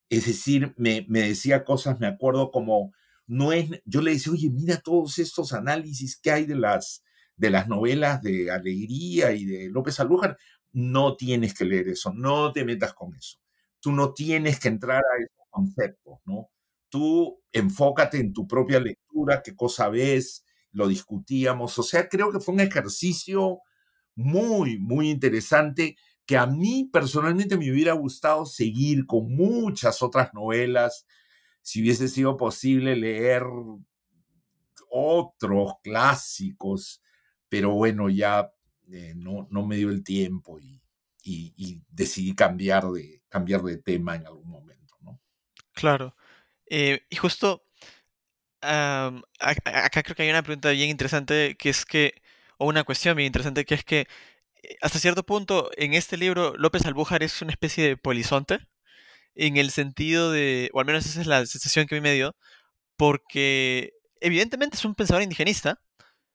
[SPEAKER 2] Es decir, me, me decía cosas, me acuerdo como, no es, yo le decía, oye, mira todos estos análisis que hay de las, de las novelas de Alegría y de López Alújar, no tienes que leer eso, no te metas con eso. Tú no tienes que entrar a esos conceptos, ¿no? Tú enfócate en tu propia lectura, qué cosa ves, lo discutíamos. O sea, creo que fue un ejercicio muy, muy interesante que a mí personalmente me hubiera gustado seguir con muchas otras novelas, si hubiese sido posible leer otros clásicos, pero bueno, ya eh, no, no me dio el tiempo y, y, decidí cambiar de, cambiar de tema en algún momento, ¿no?
[SPEAKER 1] Claro. Eh, y justo acá creo que hay una pregunta bien interesante que es que, o una cuestión bien interesante que es que eh, hasta cierto punto en este libro López Albújar es una especie de polizonte en el sentido de, o al menos esa es la sensación que a mí me dio, porque evidentemente es un pensador indigenista,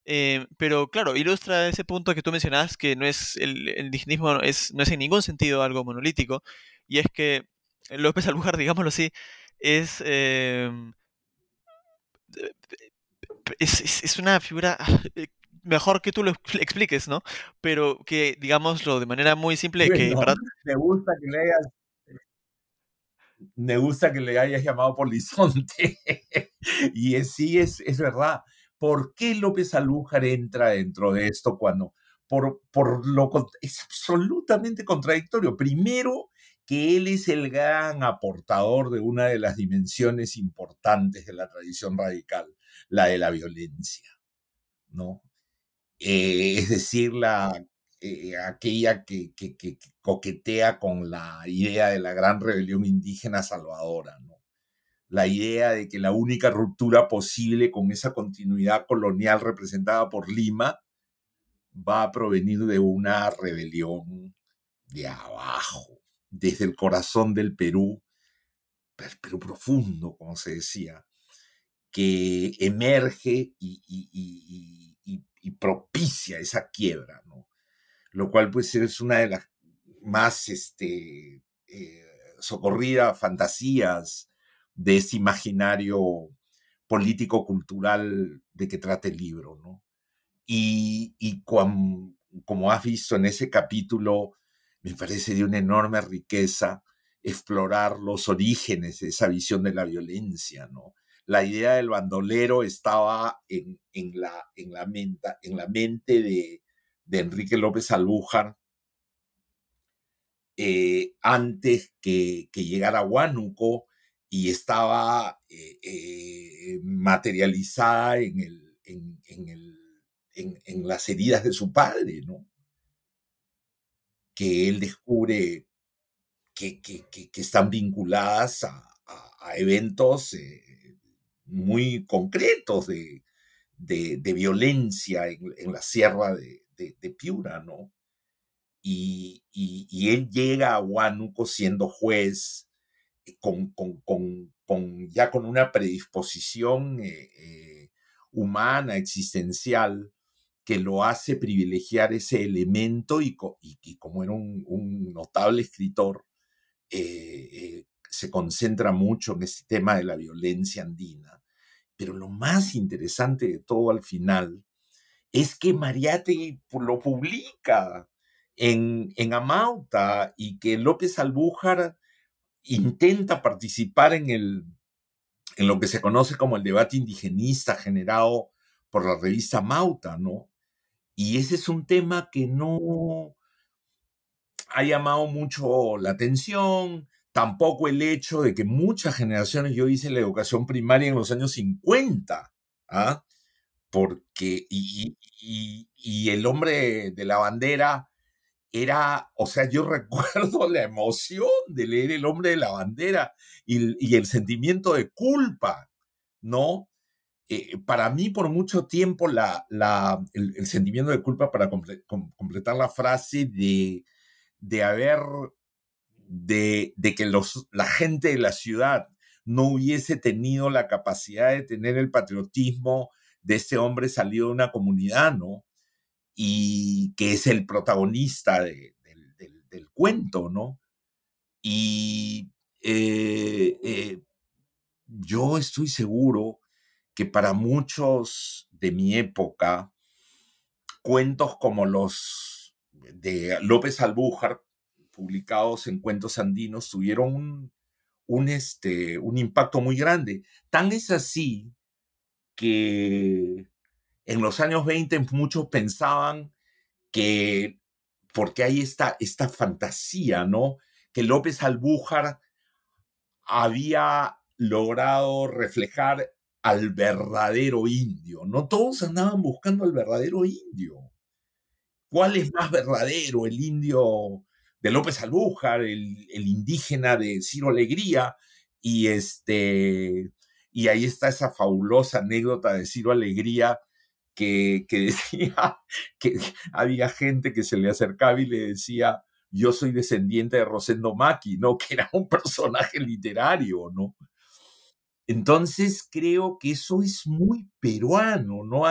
[SPEAKER 1] eh, pero claro, ilustra ese punto que tú mencionabas, que no es el, indigenismo no es, no es en ningún sentido algo monolítico, y es que López Albújar, *laughs* digámoslo así, es, em, es, es, una figura eh, mejor que tú lo expliques, ¿no? Pero que, digámoslo de manera muy simple, que
[SPEAKER 2] me gusta que le hayas me gusta que le hayas llamado polizonte. *laughs* y es, sí, es, es verdad. ¿Por qué López Alújar entra dentro de esto cuando por, por lo es absolutamente contradictorio? Primero, que él es el gran aportador de una de las dimensiones importantes de la tradición radical, la de la violencia, ¿no? Eh, es decir, la, eh, aquella que, que, que, coquetea con la idea de la gran rebelión indígena salvadora, la idea de que la única ruptura posible con esa continuidad colonial representada por Lima va a provenir de una rebelión de abajo, desde el corazón del Perú, el Perú profundo, como se decía, que emerge y, propicia esa quiebra, ¿no? Lo cual pues es una de las más este, eh, socorridas fantasías de ese imaginario político-cultural de que trata el libro, ¿no? Y, como has visto en ese capítulo, me parece de una enorme riqueza explorar los orígenes de esa visión de la violencia, ¿no? La idea del bandolero estaba en, la, en, la, en la mente de, Enrique López Albújar eh, antes que, llegara Huánuco y estaba materializada en, el, en, el, en, las heridas de su padre, ¿no? Que él descubre que, que, que están vinculadas a, eventos muy concretos de, de, violencia en, la sierra de, Piura, ¿no? Y, y, él llega a Huánuco siendo juez, eh, con, con, con, ya con una predisposición eh, eh, humana, existencial, que lo hace privilegiar ese elemento y, como era un, notable escritor, se concentra mucho en este tema de la violencia andina pero lo más interesante de todo al final es que Mariate lo publica en, en Amauta y que López Albújar intenta participar en, el, en lo que se conoce como el debate indigenista generado por la revista Mauta, ¿no? Y ese es un tema que no ha llamado mucho la atención, tampoco el hecho de que muchas generaciones, yo hice la educación primaria en los años 50, ¿ah? porque, y, el hombre de la bandera era, o sea, yo *laughs* recuerdo la emoción de leer El hombre de la bandera y, el sentimiento de culpa, ¿no? Eh, para mí, por mucho tiempo, la, la, el, sentimiento de culpa para completar la frase de, de haber de, que los, la gente de la ciudad no hubiese tenido la capacidad de tener el patriotismo de ese hombre salido de una comunidad, ¿no? Y que es el protagonista del, cuento, ¿no? Y eh, eh, yo estoy seguro que para muchos de mi época, cuentos como los de López Albújar, publicados en Cuentos Andinos tuvieron un, un, este, un impacto muy grande. Tan es así que en los años 20 muchos pensaban que, porque hay esta, esta fantasía, ¿no? Que López Albújar había logrado reflejar al verdadero indio. No todos andaban buscando al verdadero indio. ¿Cuál es más verdadero, el indio de López Albújar, el, indígena de Ciro Alegría, y este, y ahí está esa fabulosa anécdota de Ciro Alegría que, que *laughs* decía que había gente que se le acercaba y le decía, yo soy descendiente de Rosendo Maki, ¿no? Que era un personaje literario, ¿no? Entonces creo que eso es muy peruano, ¿no?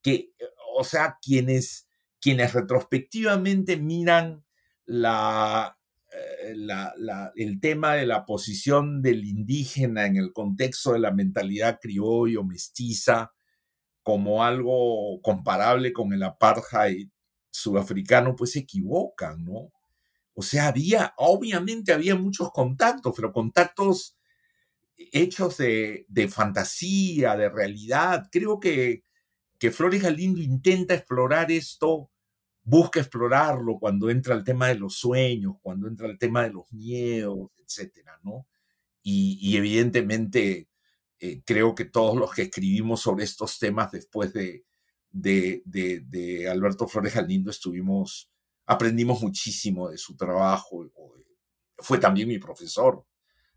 [SPEAKER 2] Que, o sea, quienes, quienes retrospectivamente miran eh, el tema de la posición del indígena en el contexto de la mentalidad criollo, mestiza, como algo comparable con el apartheid sudafricano, pues se equivocan, ¿no? O sea, había, obviamente había muchos contactos, pero contactos hechos de, de fantasía, de realidad. Creo que, que Flores Galindo intenta explorar esto busca explorarlo cuando entra el tema de los sueños, cuando entra el tema de los miedos, etcétera, ¿no? Y, evidentemente eh, creo que todos los que escribimos sobre estos temas después de, de, de, Alberto Flores Galindo estuvimos, aprendimos muchísimo de su trabajo. Fue también mi profesor,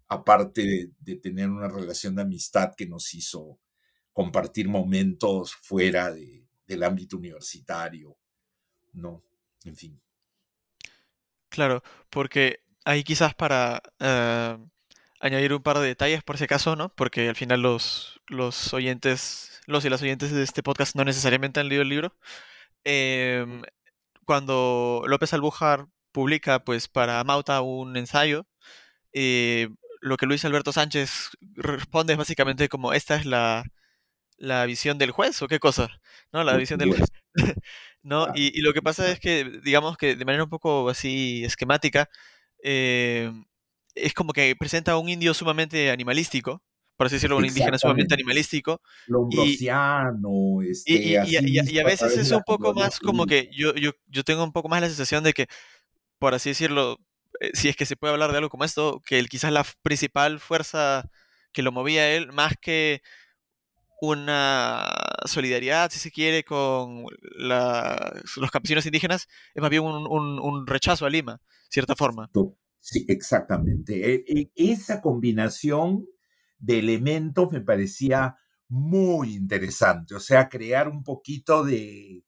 [SPEAKER 2] aparte de, tener una relación de amistad que nos hizo compartir momentos fuera del ámbito universitario no, en fin.
[SPEAKER 1] Claro, porque ahí quizás para eh, añadir un par de detalles por si acaso, ¿no? Porque al final los, los oyentes, los y las oyentes de este podcast no necesariamente han leído el libro. Em, cuando López Albújar publica, pues, para Mauta un ensayo, eh, lo que Luis Alberto Sánchez responde es básicamente como, esta es la, la visión del juez, ¿o qué cosa? ¿No? La visión del juez. *laughs* ¿no? Y, lo que pasa es que, digamos que de manera un poco así esquemática, eh, es como que presenta a un indio sumamente animalístico, por así decirlo, un indígena sumamente animalístico.
[SPEAKER 2] Lombrosiano,
[SPEAKER 1] este, y, y, a veces es un poco más como que yo, yo, yo tengo un poco más la sensación de que, por así decirlo, si es que se puede hablar de algo como esto, que quizás la principal fuerza que lo movía a él, más que una solidaridad, si se quiere, con los campesinos indígenas, es más bien un, rechazo a Lima, cierta forma.
[SPEAKER 2] Sí, exactamente. E, e, esa combinación de elementos me parecía muy interesante, o sea, crear un poquito de,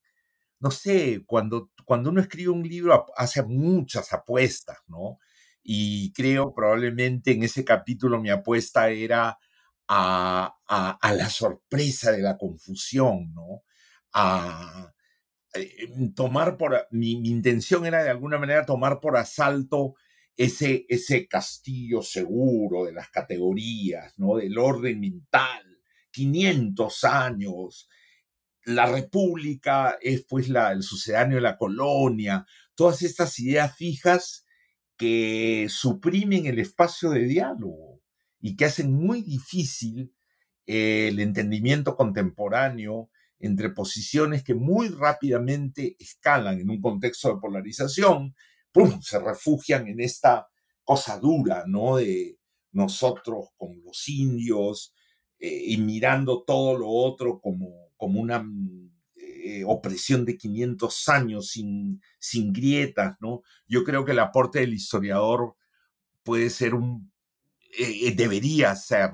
[SPEAKER 2] no sé, cuando, cuando uno escribe un libro hace muchas apuestas, ¿no? Y creo probablemente en ese capítulo mi apuesta era a, la sorpresa de la confusión, ¿no? A, eh, tomar por, mi, intención era de alguna manera tomar por asalto ese, ese castillo seguro de las categorías, ¿no? Del orden mental, 500 años, la república es pues la, el sucedáneo de la colonia, todas estas ideas fijas que suprimen el espacio de diálogo y que hacen muy difícil el entendimiento contemporáneo entre posiciones que muy rápidamente escalan en un contexto de polarización, ¡pum! se refugian en esta cosa dura, ¿no? De nosotros con los indios eh, y mirando todo lo otro como, como una eh, opresión de 500 años sin, sin grietas, ¿no? Yo creo que el aporte del historiador puede ser un eh, eh, debería ser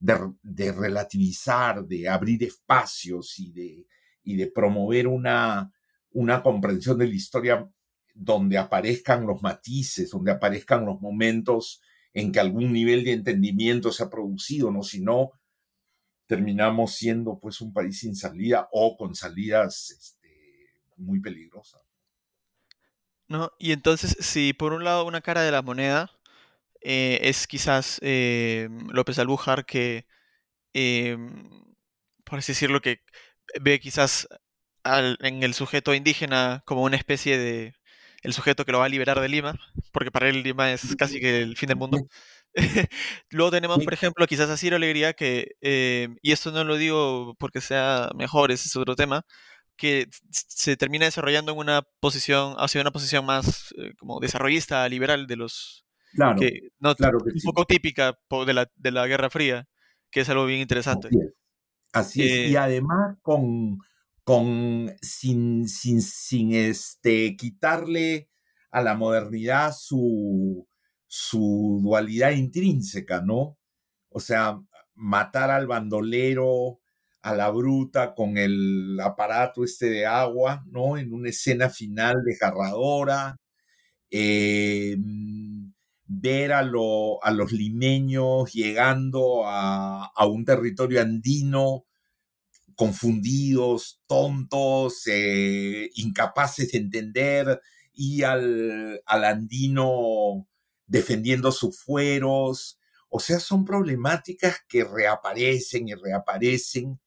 [SPEAKER 2] de, relativizar, de abrir espacios y de, y de promover una, una comprensión de la historia donde aparezcan los matices, donde aparezcan los momentos en que algún nivel de entendimiento se ha producido, ¿no? Si no, terminamos siendo pues un país sin salida o con salidas este, muy peligrosas.
[SPEAKER 1] No, y entonces, si por un lado una cara de la moneda eh, es quizás eh, López Albújar que, em, por así decirlo, que ve quizás en el sujeto indígena como una especie de el sujeto que lo va a liberar de Lima, porque para él Lima es casi que el fin del mundo. *laughs* Luego tenemos, por ejemplo, quizás a Ciro Alegría, que, em, y esto no lo digo porque sea mejor, ese es otro tema, que se termina desarrollando en una posición, hacia una posición más eh, como desarrollista, liberal de los,
[SPEAKER 2] Claro,
[SPEAKER 1] que, no, un poco típica de la, de la Guerra Fría, que es algo bien interesante.
[SPEAKER 2] Así es. Y eh además con, sin, sin, sin este, quitarle a la modernidad su, dualidad intrínseca, ¿no? O sea, matar al bandolero, a la bruta con el aparato este de agua, ¿no? En una escena final desgarradora. Eh, ver a, a los limeños llegando a, un territorio andino confundidos, tontos, eh, incapaces de entender, y al, andino defendiendo sus fueros. O sea, son problemáticas que reaparecen y reaparecen.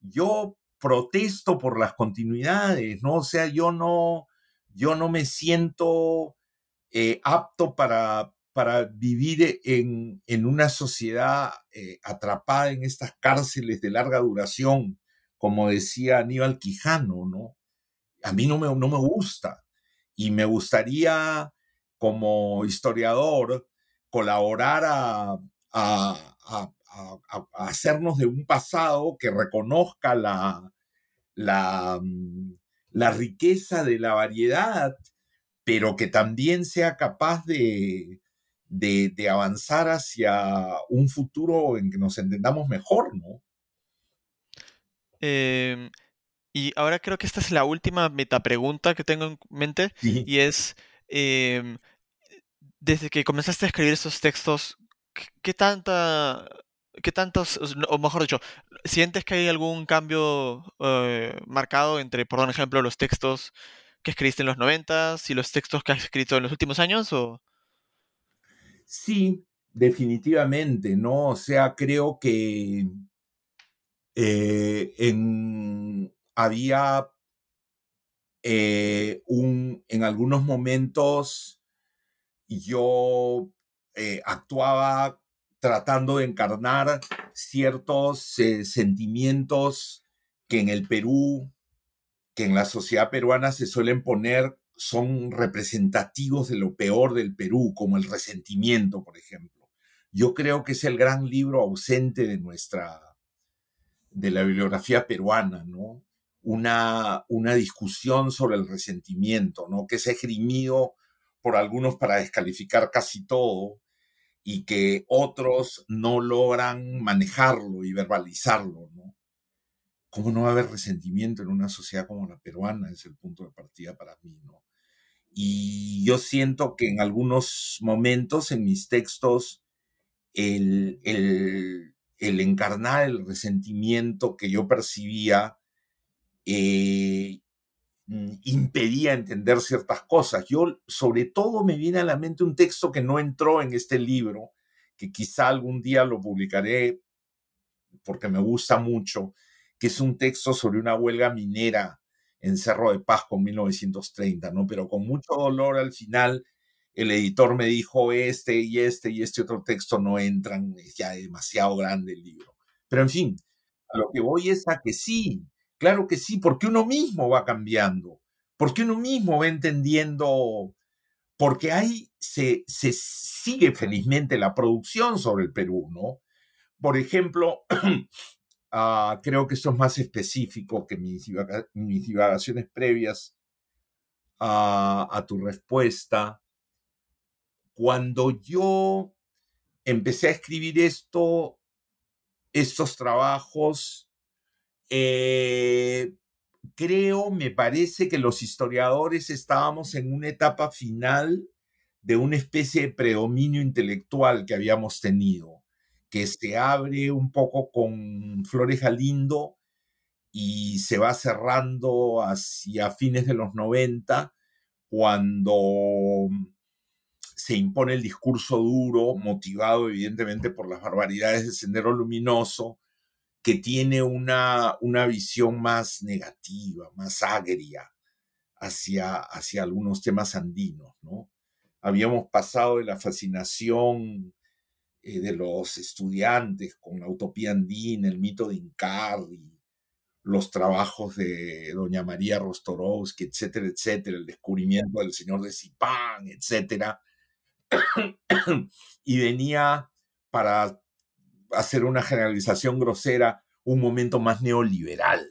[SPEAKER 2] Yo protesto por las continuidades, ¿no? O sea, yo no, yo no me siento eh, apto para, para vivir en, en una sociedad eh, atrapada en estas cárceles de larga duración, como decía Aníbal Quijano, ¿no? A mí no me, no me gusta. Y me gustaría, como historiador, colaborar a, a, a, hacernos de un pasado que reconozca la, la, mm, la riqueza de la variedad, pero que también sea capaz de, de, avanzar hacia un futuro en que nos entendamos mejor, ¿no?
[SPEAKER 1] Em, y ahora creo que esta es la última metapregunta que tengo en mente y es, em, desde que comenzaste a escribir estos textos, ¿qué, tanta, qué tantos, o mejor dicho, sientes que hay algún cambio eh, marcado entre, por ejemplo, los textos que escribiste en los 90 y los textos que has escrito en los últimos años? O...
[SPEAKER 2] Sí, definitivamente, ¿no? O sea, creo que eh, en, había eh, un, en algunos momentos yo eh, actuaba tratando de encarnar ciertos sentimientos que en el Perú, que en la sociedad peruana se suelen poner son representativos de lo peor del Perú, como el resentimiento, por ejemplo. Yo creo que es el gran libro ausente de nuestra, de la bibliografía peruana, ¿no? Una, una discusión sobre el resentimiento, ¿no? Que se ha por algunos para descalificar casi todo y que otros no logran manejarlo y verbalizarlo, ¿no? ¿Cómo no va a haber resentimiento en una sociedad como la peruana? Es el punto de partida para mí, ¿no? Y yo siento que en algunos momentos en mis textos el, el, el encarnar el resentimiento que yo percibía eh, mm, impedía entender ciertas cosas. Yo, sobre todo, me viene a la mente un texto que no entró en este libro, que quizá algún día lo publicaré porque me gusta mucho, que es un texto sobre una huelga minera en Cerro de Pasco en 1930, ¿no? Pero con mucho dolor al final, el editor me dijo, este y este y este otro texto no entran, es ya demasiado grande el libro. Pero en fin, a lo que voy es a que sí, claro que sí, porque uno mismo va cambiando, porque uno mismo va entendiendo, porque ahí se, se sigue felizmente la producción sobre el Perú, ¿no? Por ejemplo, *clears throat* Ah, creo que esto es más específico que mis, divagaciones previas a, tu respuesta. Cuando yo empecé a escribir esto, estos trabajos, eh, creo, me parece que los historiadores estábamos en una etapa final de una especie de predominio intelectual que habíamos tenido que se abre un poco con Flores Galindo y se va cerrando hacia fines de los 90, cuando se impone el discurso duro, motivado evidentemente por las barbaridades de Sendero Luminoso, que tiene una, una visión más negativa, más agria hacia, hacia algunos temas andinos, ¿no? Habíamos pasado de la fascinación eh, de los estudiantes con la utopía andina, el mito de Incarri, los trabajos de doña María Rostorowski, etcétera, etcétera, el descubrimiento del señor de Zipán, etcétera. *coughs* y venía para hacer una generalización grosera, un momento más neoliberal,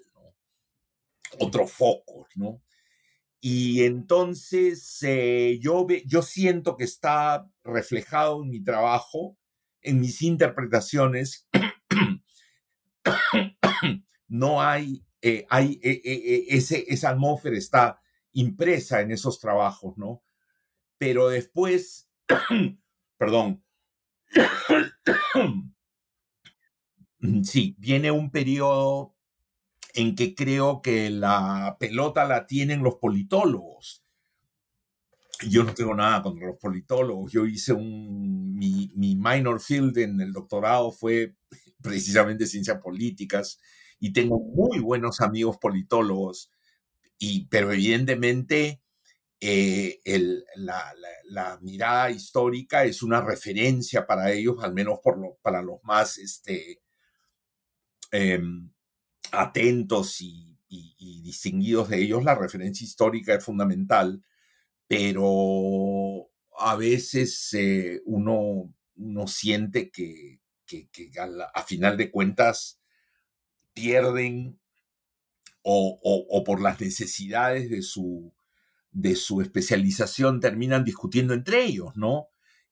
[SPEAKER 2] otro foco, ¿no? Y entonces eh, yo, yo siento que está reflejado en mi trabajo en mis interpretaciones *coughs* no hay, eh, hay eh, ese, esa atmósfera está impresa en esos trabajos, ¿no? Pero después, *coughs* perdón, *coughs* sí, viene un periodo en que creo que la pelota la tienen los politólogos yo no tengo nada contra los politólogos. Yo hice un, mi, mi, minor field en el doctorado fue *laughs* precisamente ciencias políticas y tengo muy buenos amigos politólogos, y, pero evidentemente eh, la, mirada histórica es una referencia para ellos, al menos para los más este, em, atentos y, distinguidos de ellos, la referencia histórica es fundamental pero a veces eh, uno, siente que, a, final de cuentas pierden o, por las necesidades de su, de su especialización terminan discutiendo entre ellos, ¿no?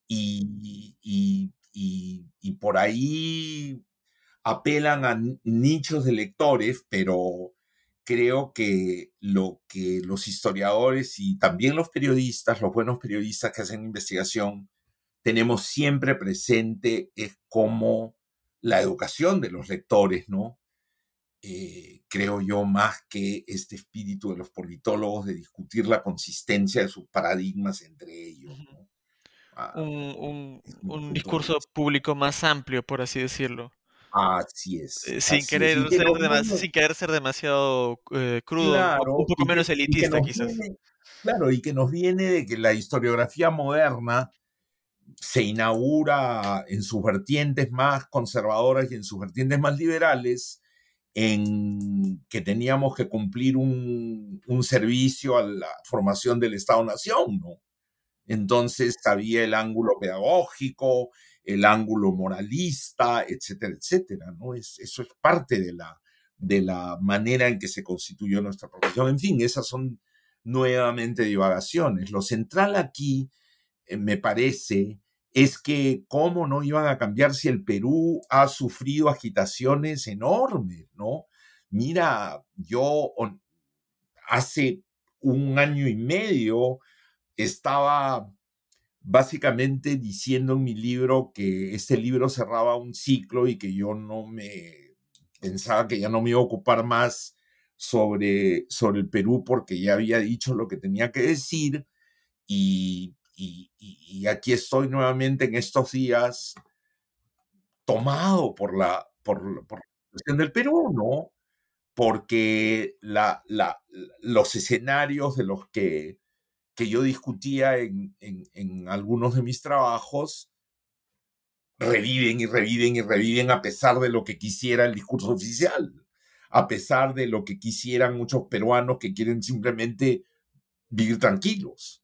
[SPEAKER 2] Y, y por ahí apelan a nichos de lectores, pero creo que lo que los historiadores y también los periodistas, los buenos periodistas que hacen investigación, tenemos siempre presente es como la educación de los lectores, ¿no? Eh, creo yo más que este espíritu de los politólogos de discutir la consistencia de sus paradigmas entre ellos. ¿no?
[SPEAKER 1] Ah, un, un discurso público más amplio, por así decirlo.
[SPEAKER 2] Así es.
[SPEAKER 1] Eh, sin, querer ser sin querer ser demasiado eh, crudo, un poco menos elitista quizás.
[SPEAKER 2] claro, y que nos viene de que la historiografía moderna se inaugura en sus vertientes más conservadoras y en sus vertientes más liberales en que teníamos que cumplir un, servicio a la formación del Estado-Nación, ¿no? Entonces había el ángulo pedagógico, el ángulo moralista, etcétera, etcétera, ¿no? Es, eso es parte de la, de la manera en que se constituyó nuestra profesión. En fin, esas son nuevamente divagaciones. Lo central aquí, eh, me parece, es que cómo no iban a cambiar si el Perú ha sufrido agitaciones enormes, ¿no? Mira, yo hace un año y medio estaba básicamente diciendo en mi libro que este libro cerraba un ciclo y que yo no me pensaba que ya no me iba a ocupar más sobre, sobre el Perú porque ya había dicho lo que tenía que decir y, y, aquí estoy nuevamente en estos días tomado por la, por, por la cuestión del Perú, ¿no? Porque la, la, los escenarios de los que, que yo discutía en, en, en algunos de mis trabajos reviven y reviven y reviven a pesar de lo que quisiera el discurso oficial, a pesar de lo que quisieran muchos peruanos que quieren simplemente vivir tranquilos.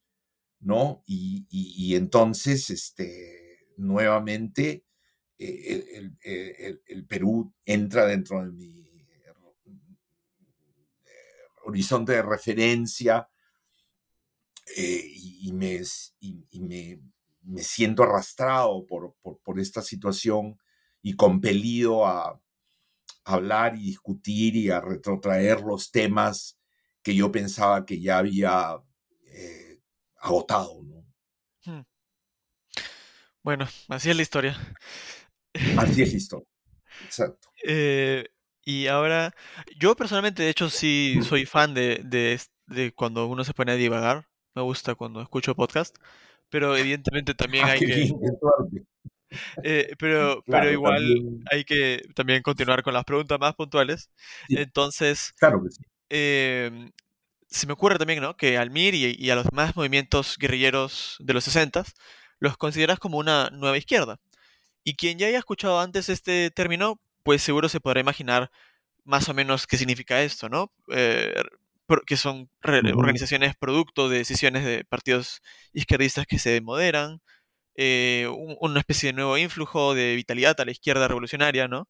[SPEAKER 2] ¿No? Y, entonces, este, nuevamente, eh, el, Perú entra dentro de mi horizonte de referencia eh, y, me, me, siento arrastrado por, por, esta situación y compelido a, hablar y discutir y a retrotraer los temas que yo pensaba que ya había agotado, ¿no? Hmm.
[SPEAKER 1] Bueno, así es la historia.
[SPEAKER 2] Así es la *laughs* historia. Exacto.
[SPEAKER 1] Eh, y ahora, yo personalmente, de hecho, sí soy fan de, de, cuando uno se pone a divagar. Me gusta cuando escucho podcast. Pero evidentemente *laughs* también ah, hay que. Eh, *laughs* pero, pero igual hay que también continuar con las preguntas más puntuales. Entonces,
[SPEAKER 2] claro que sí.
[SPEAKER 1] Em, se me ocurre también, ¿no? Que Almir y, y a los demás movimientos guerrilleros de los 60 los consideras como una nueva izquierda. Y quien ya haya escuchado antes este término, pues seguro se podrá imaginar más o menos qué significa esto, ¿no? Eh, que son organizaciones producto de decisiones de partidos izquierdistas que se moderan, eh, una especie de nuevo influjo de vitalidad a la izquierda revolucionaria, ¿no?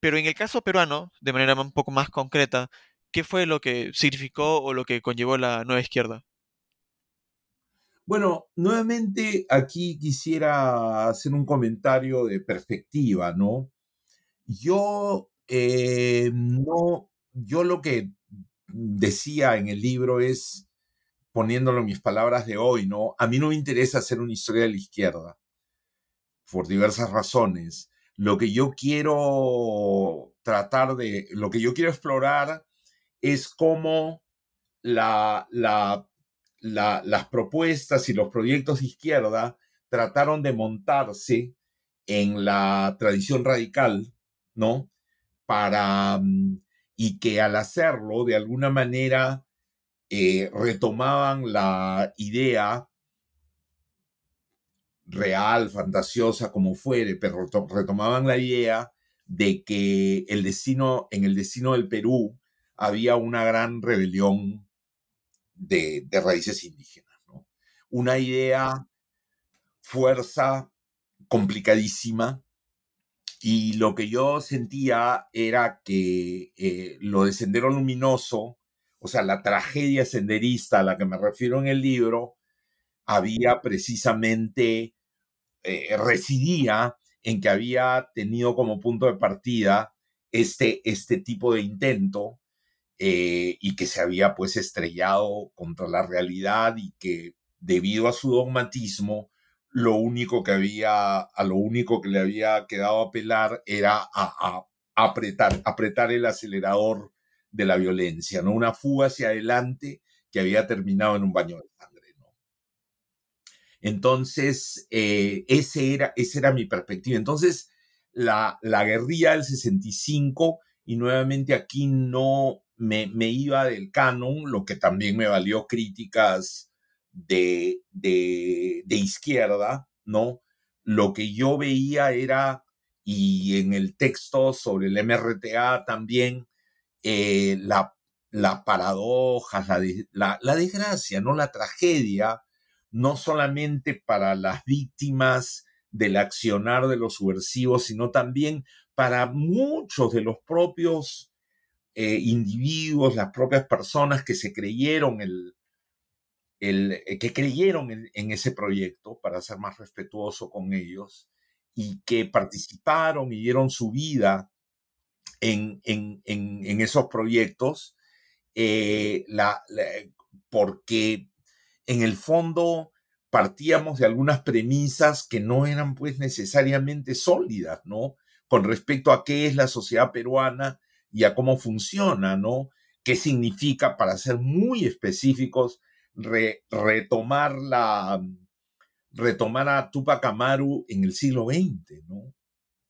[SPEAKER 1] Pero en el caso peruano, de manera un poco más concreta, ¿Qué fue lo que significó o lo que conllevó la nueva izquierda?
[SPEAKER 2] Bueno, nuevamente aquí quisiera hacer un comentario de perspectiva, ¿no? Yo eh, no, yo lo que decía en el libro es, poniéndolo en mis palabras de hoy, ¿no? A mí no me interesa hacer una historia de la izquierda, por diversas razones. Lo que yo quiero tratar de, lo que yo quiero explorar es cómo la, las propuestas y los proyectos de izquierda trataron de montarse en la tradición radical, ¿no? Para, mm, y que al hacerlo, de alguna manera, eh, retomaban la idea real, fantasiosa, como fuere, pero retomaban la idea de que el destino, en el destino del Perú, había una gran rebelión de, raíces indígenas. Una idea, fuerza complicadísima, y lo que yo sentía era que eh, lo de Sendero Luminoso, o sea, la tragedia senderista a la que me refiero en el libro, había precisamente, eh, residía en que había tenido como punto de partida este, este tipo de intento eh, y que se había pues estrellado contra la realidad y que debido a su dogmatismo lo único que había a lo único que le había quedado apelar era a, apretar apretar el acelerador de la violencia no una fuga hacia adelante que había terminado en un baño de sangre no entonces eh, ese era esa era mi perspectiva. Entonces la, la guerrilla del 65 y nuevamente aquí no me, iba del canon, lo que también me valió críticas de, de, izquierda, ¿no? Lo que yo veía era y en el texto sobre el MRTA también eh, la, la, paradoja, la, la, desgracia, no la tragedia, no solamente para las víctimas del accionar de los subversivos, sino también para muchos de los propios eh, individuos, las propias personas que se creyeron el, el eh, que creyeron en, ese proyecto, para ser más respetuoso con ellos, y que participaron y dieron su vida en, en, en esos proyectos, eh, la, porque en el fondo partíamos de algunas premisas que no eran pues necesariamente sólidas, ¿no? Con respecto a qué es la sociedad peruana y a cómo funciona, ¿no? ¿Qué significa, para ser muy específicos, retomar la, retomar a Tupac Amaru en el siglo XX, ¿no?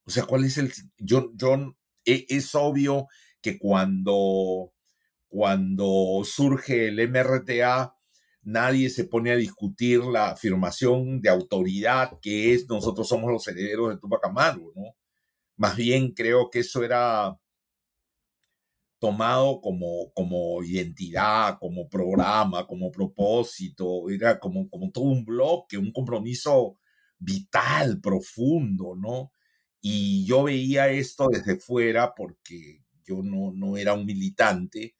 [SPEAKER 2] O sea, ¿cuál es el... Yo, yo, e, es obvio que cuando, cuando surge el MRTA, nadie se pone a discutir la afirmación de autoridad que es nosotros somos los herederos de Tupac Amaru, ¿no? Más bien creo que eso era tomado como, como identidad, como programa, como propósito, era como, como todo un bloque, un compromiso vital, profundo, ¿no? Y yo veía esto desde fuera porque yo no, no era un militante,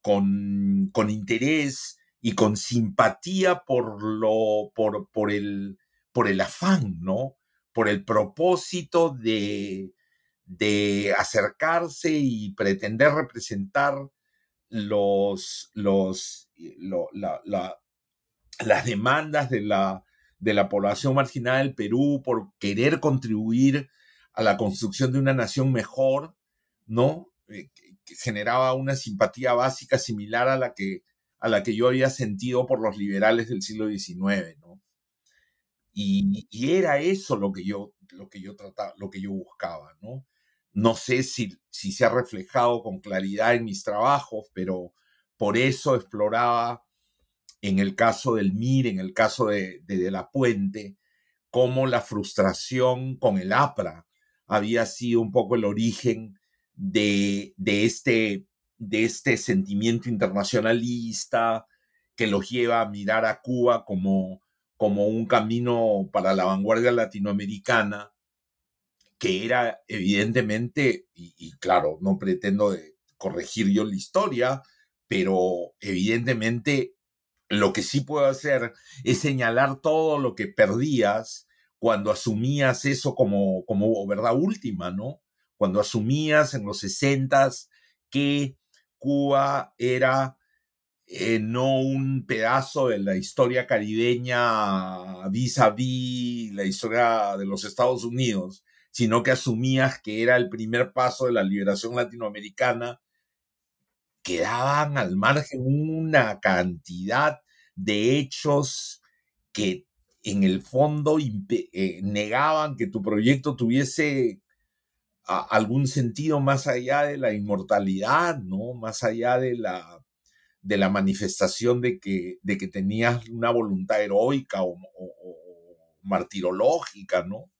[SPEAKER 2] con, con interés y con simpatía por, lo, por, por, el, por el afán, ¿no? Por el propósito de, de acercarse y pretender representar los, los, las demandas de la, de la población marginal del Perú por querer contribuir a la construcción de una nación mejor, ¿no? Eh, que generaba una simpatía básica similar a la que, a la que yo había sentido por los liberales del siglo XIX, ¿no? Y, y era eso lo que yo, lo que yo trataba, lo que yo buscaba, ¿no? No sé si, si se ha reflejado con claridad en mis trabajos, pero por eso exploraba en el caso del MIR, en el caso de, de, La Puente, cómo la frustración con el APRA había sido un poco el origen de, de, este, de este sentimiento internacionalista que los lleva a mirar a Cuba como, como un camino para la vanguardia latinoamericana que era evidentemente, y, claro, no pretendo corregir yo la historia, pero evidentemente lo que sí puedo hacer es señalar todo lo que perdías cuando asumías eso como, como verdad última, ¿no? Cuando asumías en los sesentas que Cuba era eh, no un pedazo de la historia caribeña vis a vis la historia de los Estados Unidos, sino que asumías que era el primer paso de la liberación latinoamericana, quedaban al margen una cantidad de hechos que en el fondo eh, negaban que tu proyecto tuviese algún sentido más allá de la inmortalidad, ¿no? Más allá de la, de la manifestación de que, de que tenías una voluntad heroica o, o martirológica, ¿no?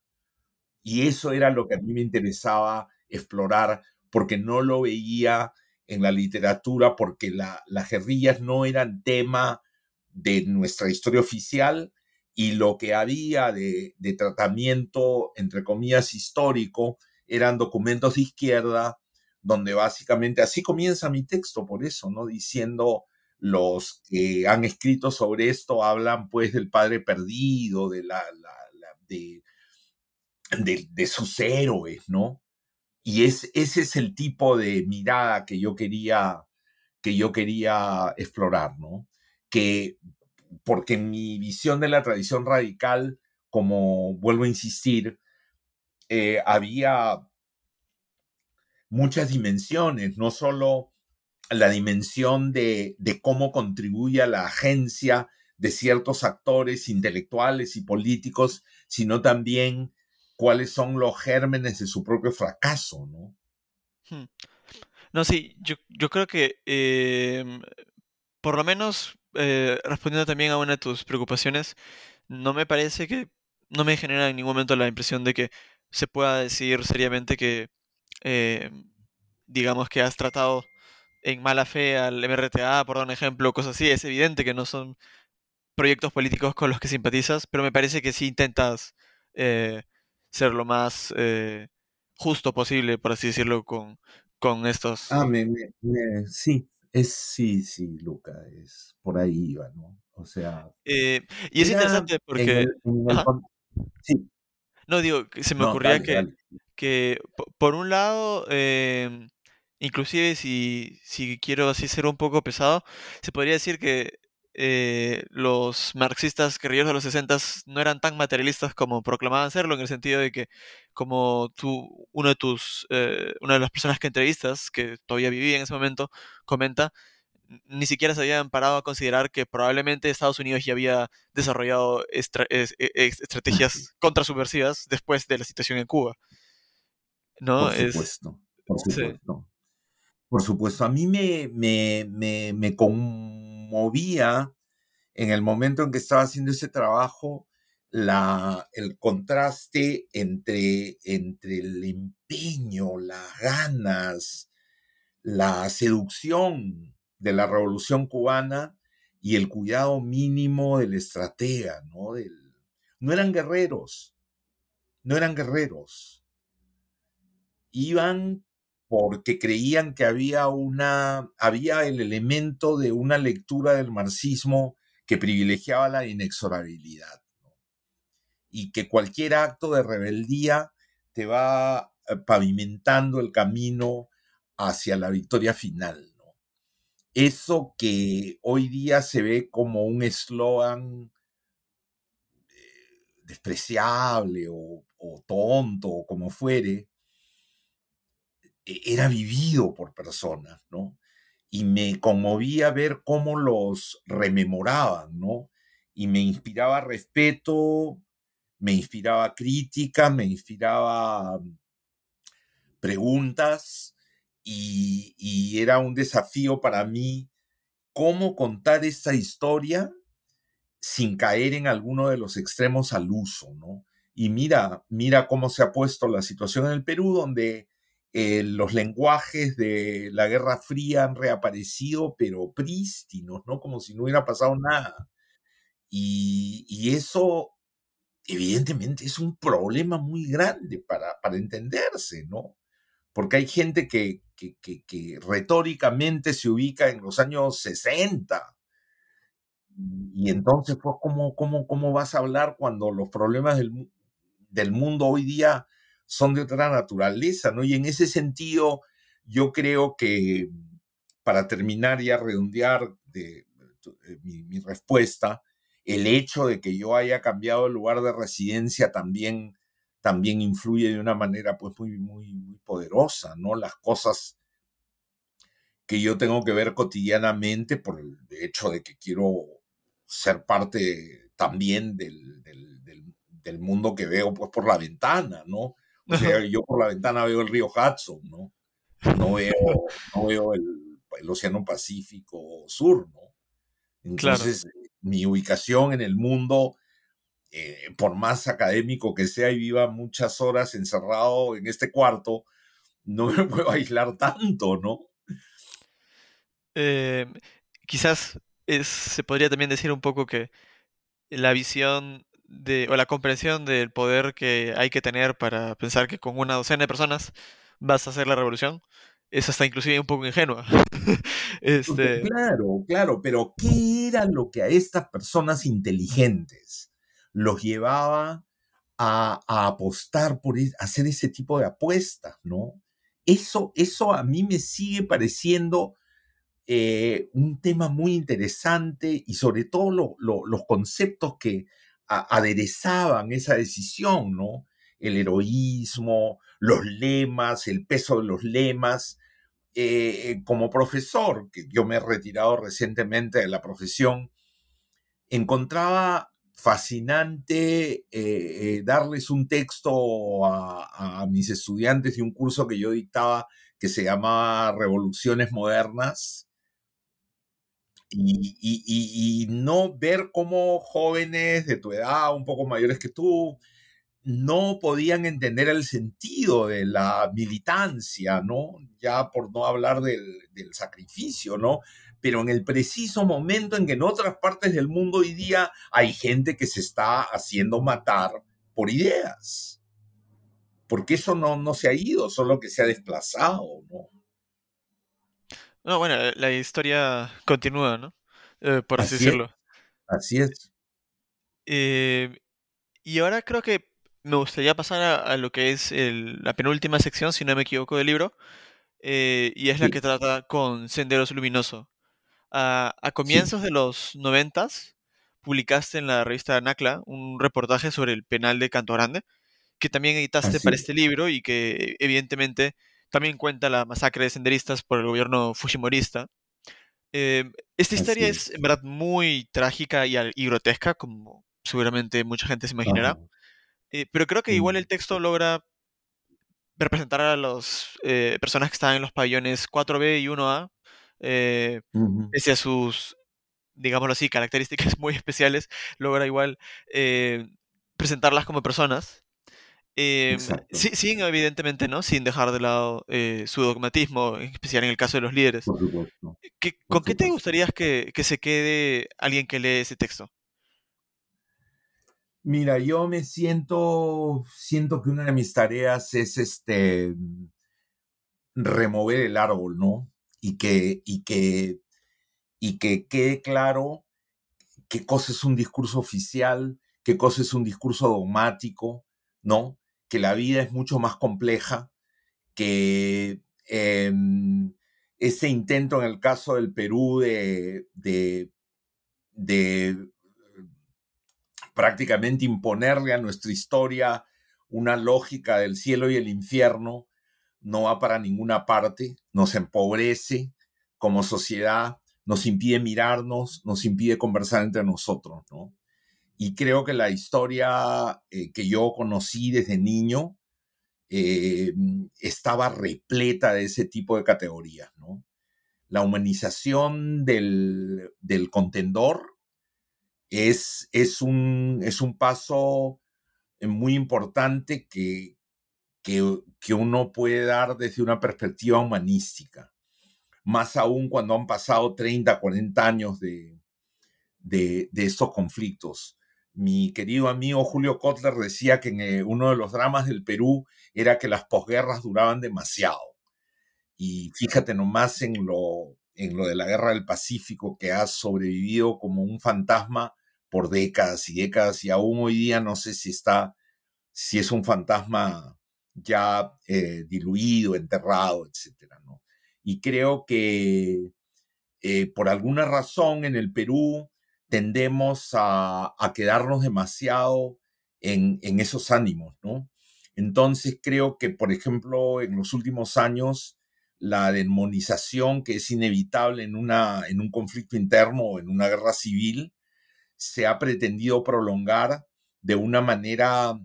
[SPEAKER 2] Y eso era lo que a mí me interesaba explorar, porque no lo veía en la literatura, porque las guerrillas no eran tema de nuestra historia oficial y lo que había de, tratamiento, entre comillas, histórico, eran documentos de izquierda, donde básicamente así comienza mi texto, por eso, ¿no? Diciendo los que han escrito sobre esto hablan pues del padre perdido, de la, la, la de de, sus héroes, ¿no? Y es, ese es el tipo de mirada que yo quería, que yo quería explorar, ¿no? Que, porque en mi visión de la tradición radical, como vuelvo a insistir, eh, había muchas dimensiones, no solo la dimensión de, de, cómo contribuye a la agencia de ciertos actores intelectuales y políticos, sino también cuáles son los gérmenes de su propio fracaso, ¿no?
[SPEAKER 1] Hmm. No, sí, yo, yo creo que em, por lo menos eh, respondiendo también a una de tus preocupaciones, no me parece que, no me genera en ningún momento la impresión de que se pueda decir seriamente que, eh, digamos que has tratado en mala fe al MRTA, por dar un ejemplo, cosas así. Es evidente que no son proyectos políticos con los que simpatizas, pero me parece que sí intentas eh, ser lo más eh, justo posible, por así decirlo, con, con estos.
[SPEAKER 2] Ah, me, me, me- sí, es sí, sí, Luca, es por ahí iba, ¿no? O sea,
[SPEAKER 1] Eh, y es interesante
[SPEAKER 2] en
[SPEAKER 1] porque,
[SPEAKER 2] el, en el
[SPEAKER 1] ajá,
[SPEAKER 2] con- sí,
[SPEAKER 1] no digo, que se me
[SPEAKER 2] no,
[SPEAKER 1] ocurría
[SPEAKER 2] dale,
[SPEAKER 1] que,
[SPEAKER 2] dale.
[SPEAKER 1] que po- por un lado, em, inclusive si, si quiero así ser un poco pesado, se podría decir que eh, los marxistas guerrilleros de los 60 no eran tan materialistas como proclamaban serlo, en el sentido de que como tú, uno de tus, eh, una de las personas que entrevistas, que todavía vivía en ese momento, comenta, ni siquiera se habían parado a considerar que probablemente Estados Unidos ya había desarrollado estra- es- e- ex- estrategias *laughs* contrasubversivas después de la situación en Cuba, ¿no?
[SPEAKER 2] Por
[SPEAKER 1] Es,
[SPEAKER 2] supuesto, por
[SPEAKER 1] sí.
[SPEAKER 2] supuesto. Por supuesto, a mí me, me, me, me en el momento en que estaba haciendo ese trabajo la, el contraste entre, entre el empeño, las ganas, la seducción de la revolución cubana y el cuidado mínimo del estratega, ¿no? Del, no eran guerreros, no eran guerreros. Iban porque creían que había una, había el elemento de una lectura del marxismo que privilegiaba la inexorabilidad y que cualquier acto de rebeldía te va eh, pavimentando el camino hacia la victoria final. Eso que hoy día se ve como un eslogan eh, despreciable o, o tonto o como fuere, era vivido por personas, ¿no? Y me conmovía ver cómo los rememoraban, ¿no? Y me inspiraba respeto, me inspiraba crítica, me inspiraba preguntas y, y era un desafío para mí cómo contar esta historia sin caer en alguno de los extremos al uso, ¿no? Y mira, mira cómo se ha puesto la situación en el Perú, donde eh, los lenguajes de la Guerra Fría han reaparecido, pero prístinos, ¿no? Como si no hubiera pasado nada. Y, y eso, evidentemente, es un problema muy grande para, para entenderse, ¿no? Porque hay gente que, que, que, que retóricamente se ubica en los años 60. Y entonces, pues, ¿cómo, cómo, cómo vas a hablar cuando los problemas del, del mundo hoy día son de otra naturaleza, ¿no? Y en ese sentido, yo creo que para terminar y a redondear de, de mi, respuesta, el hecho de que yo haya cambiado el lugar de residencia también, también influye de una manera pues muy, muy, poderosa, ¿no? Las cosas que yo tengo que ver cotidianamente por el hecho de que quiero ser parte también del, del, del, del mundo que veo pues por la ventana, ¿no? O sea, yo por la ventana veo el río Hudson, ¿no? No veo, no veo el, el Océano Pacífico Sur, ¿no? Entonces, claro. mi ubicación en el mundo, eh, por más académico que sea y viva muchas horas encerrado en este cuarto, no me *laughs* puedo aislar tanto, ¿no?
[SPEAKER 1] Eh, quizás es, se podría también decir un poco que la visión de, o la comprensión del poder que hay que tener para pensar que con una docena de personas vas a hacer la revolución es hasta inclusive un poco ingenua. *laughs*
[SPEAKER 2] este... Claro, claro, pero ¿qué era lo que a estas personas inteligentes los llevaba a, a apostar por a hacer ese tipo de apuestas, ¿no? Eso, eso a mí me sigue pareciendo eh, un tema muy interesante y sobre todo lo, lo, los conceptos que aderezaban esa decisión, ¿no? El heroísmo, los lemas, el peso de los lemas. Eh, como profesor, que yo me he retirado recientemente de la profesión, encontraba fascinante eh, darles un texto a, a mis estudiantes de un curso que yo dictaba que se llamaba Revoluciones Modernas, y, no ver cómo jóvenes de tu edad, un poco mayores que tú, no podían entender el sentido de la militancia, ¿no? Ya por no hablar del, del, sacrificio, ¿no? Pero en el preciso momento en que en otras partes del mundo hoy día hay gente que se está haciendo matar por ideas. Porque eso no, no se ha ido, solo que se ha desplazado, ¿no?
[SPEAKER 1] No, bueno, la historia continúa, ¿no? Eh, por así, decirlo.
[SPEAKER 2] Es. Así es.
[SPEAKER 1] Eh, y ahora creo que me gustaría pasar a, lo que es la penúltima sección, si no me equivoco, del libro, eh, y es la que trata con Senderos Luminoso. a comienzos de los noventas, publicaste en la revista Nacla un reportaje sobre el penal de Canto Grande, que también editaste para este libro y que evidentemente también cuenta la masacre de senderistas por el gobierno fujimorista. Em, esta historia es. en verdad muy trágica y, y, grotesca, como seguramente mucha gente se imaginará. Eh, pero creo que igual el texto logra representar a las eh, personas que están en los pabellones 4B y 1A, eh, pese a sus, digámoslo así, características *laughs* muy especiales, logra igual presentarlas como personas. Em, sin, evidentemente, ¿no? Sin dejar de lado su dogmatismo, en especial en el caso de los líderes. ¿Con qué te gustaría que, que se quede alguien que lee ese texto?
[SPEAKER 2] Mira, yo me siento, siento que una de mis tareas es este remover el árbol, ¿no? Y que, y que, y que quede claro qué cosa es un discurso oficial, qué cosa es un discurso dogmático, ¿no? Que la vida es mucho más compleja, que em, ese intento en el caso del Perú de, de, de prácticamente imponerle a nuestra historia una lógica del cielo y el infierno, no va para ninguna parte, nos empobrece como sociedad, nos impide mirarnos, nos impide conversar entre nosotros, ¿no? Y creo que la historia eh, que yo conocí desde niño eh, estaba repleta de ese tipo de categorías. La humanización del, del contendor es, es, un, es un paso eh, muy importante que, que, que, uno puede dar desde una perspectiva humanística, más aún cuando han pasado 30, 40 años de, de, de estos conflictos. Mi querido amigo Julio Kotler decía que eh, uno de los dramas del Perú era que las posguerras duraban demasiado. Y fíjate nomás en lo, en lo de la guerra del Pacífico, que ha sobrevivido como un fantasma por décadas y décadas, y aún hoy día no sé si está, si es un fantasma ya eh, diluido, enterrado, etcétera. Y creo que eh, por alguna razón en el Perú tendemos a, quedarnos demasiado en, en, esos ánimos, ¿no? Entonces creo que, por ejemplo, en los últimos años la demonización que es inevitable en, una, en un conflicto interno o en una guerra civil se ha pretendido prolongar de una manera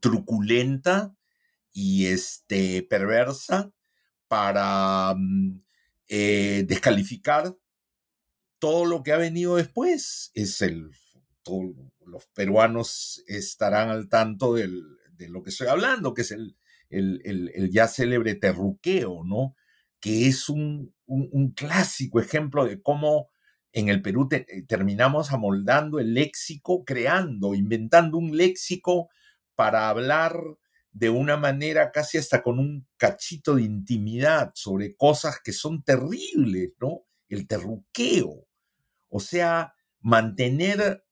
[SPEAKER 2] truculenta y este, perversa para mm, eh, descalificar todo lo que ha venido después. Es el, los peruanos estarán al tanto de lo que estoy hablando, que es el, el, ya célebre terruqueo, ¿no? Que es un, un, clásico ejemplo de cómo en el Perú eh, terminamos amoldando el léxico, creando, inventando un léxico para hablar de una manera casi hasta con un cachito de intimidad sobre cosas que son terribles, ¿no? El terruqueo. O sea, mantener...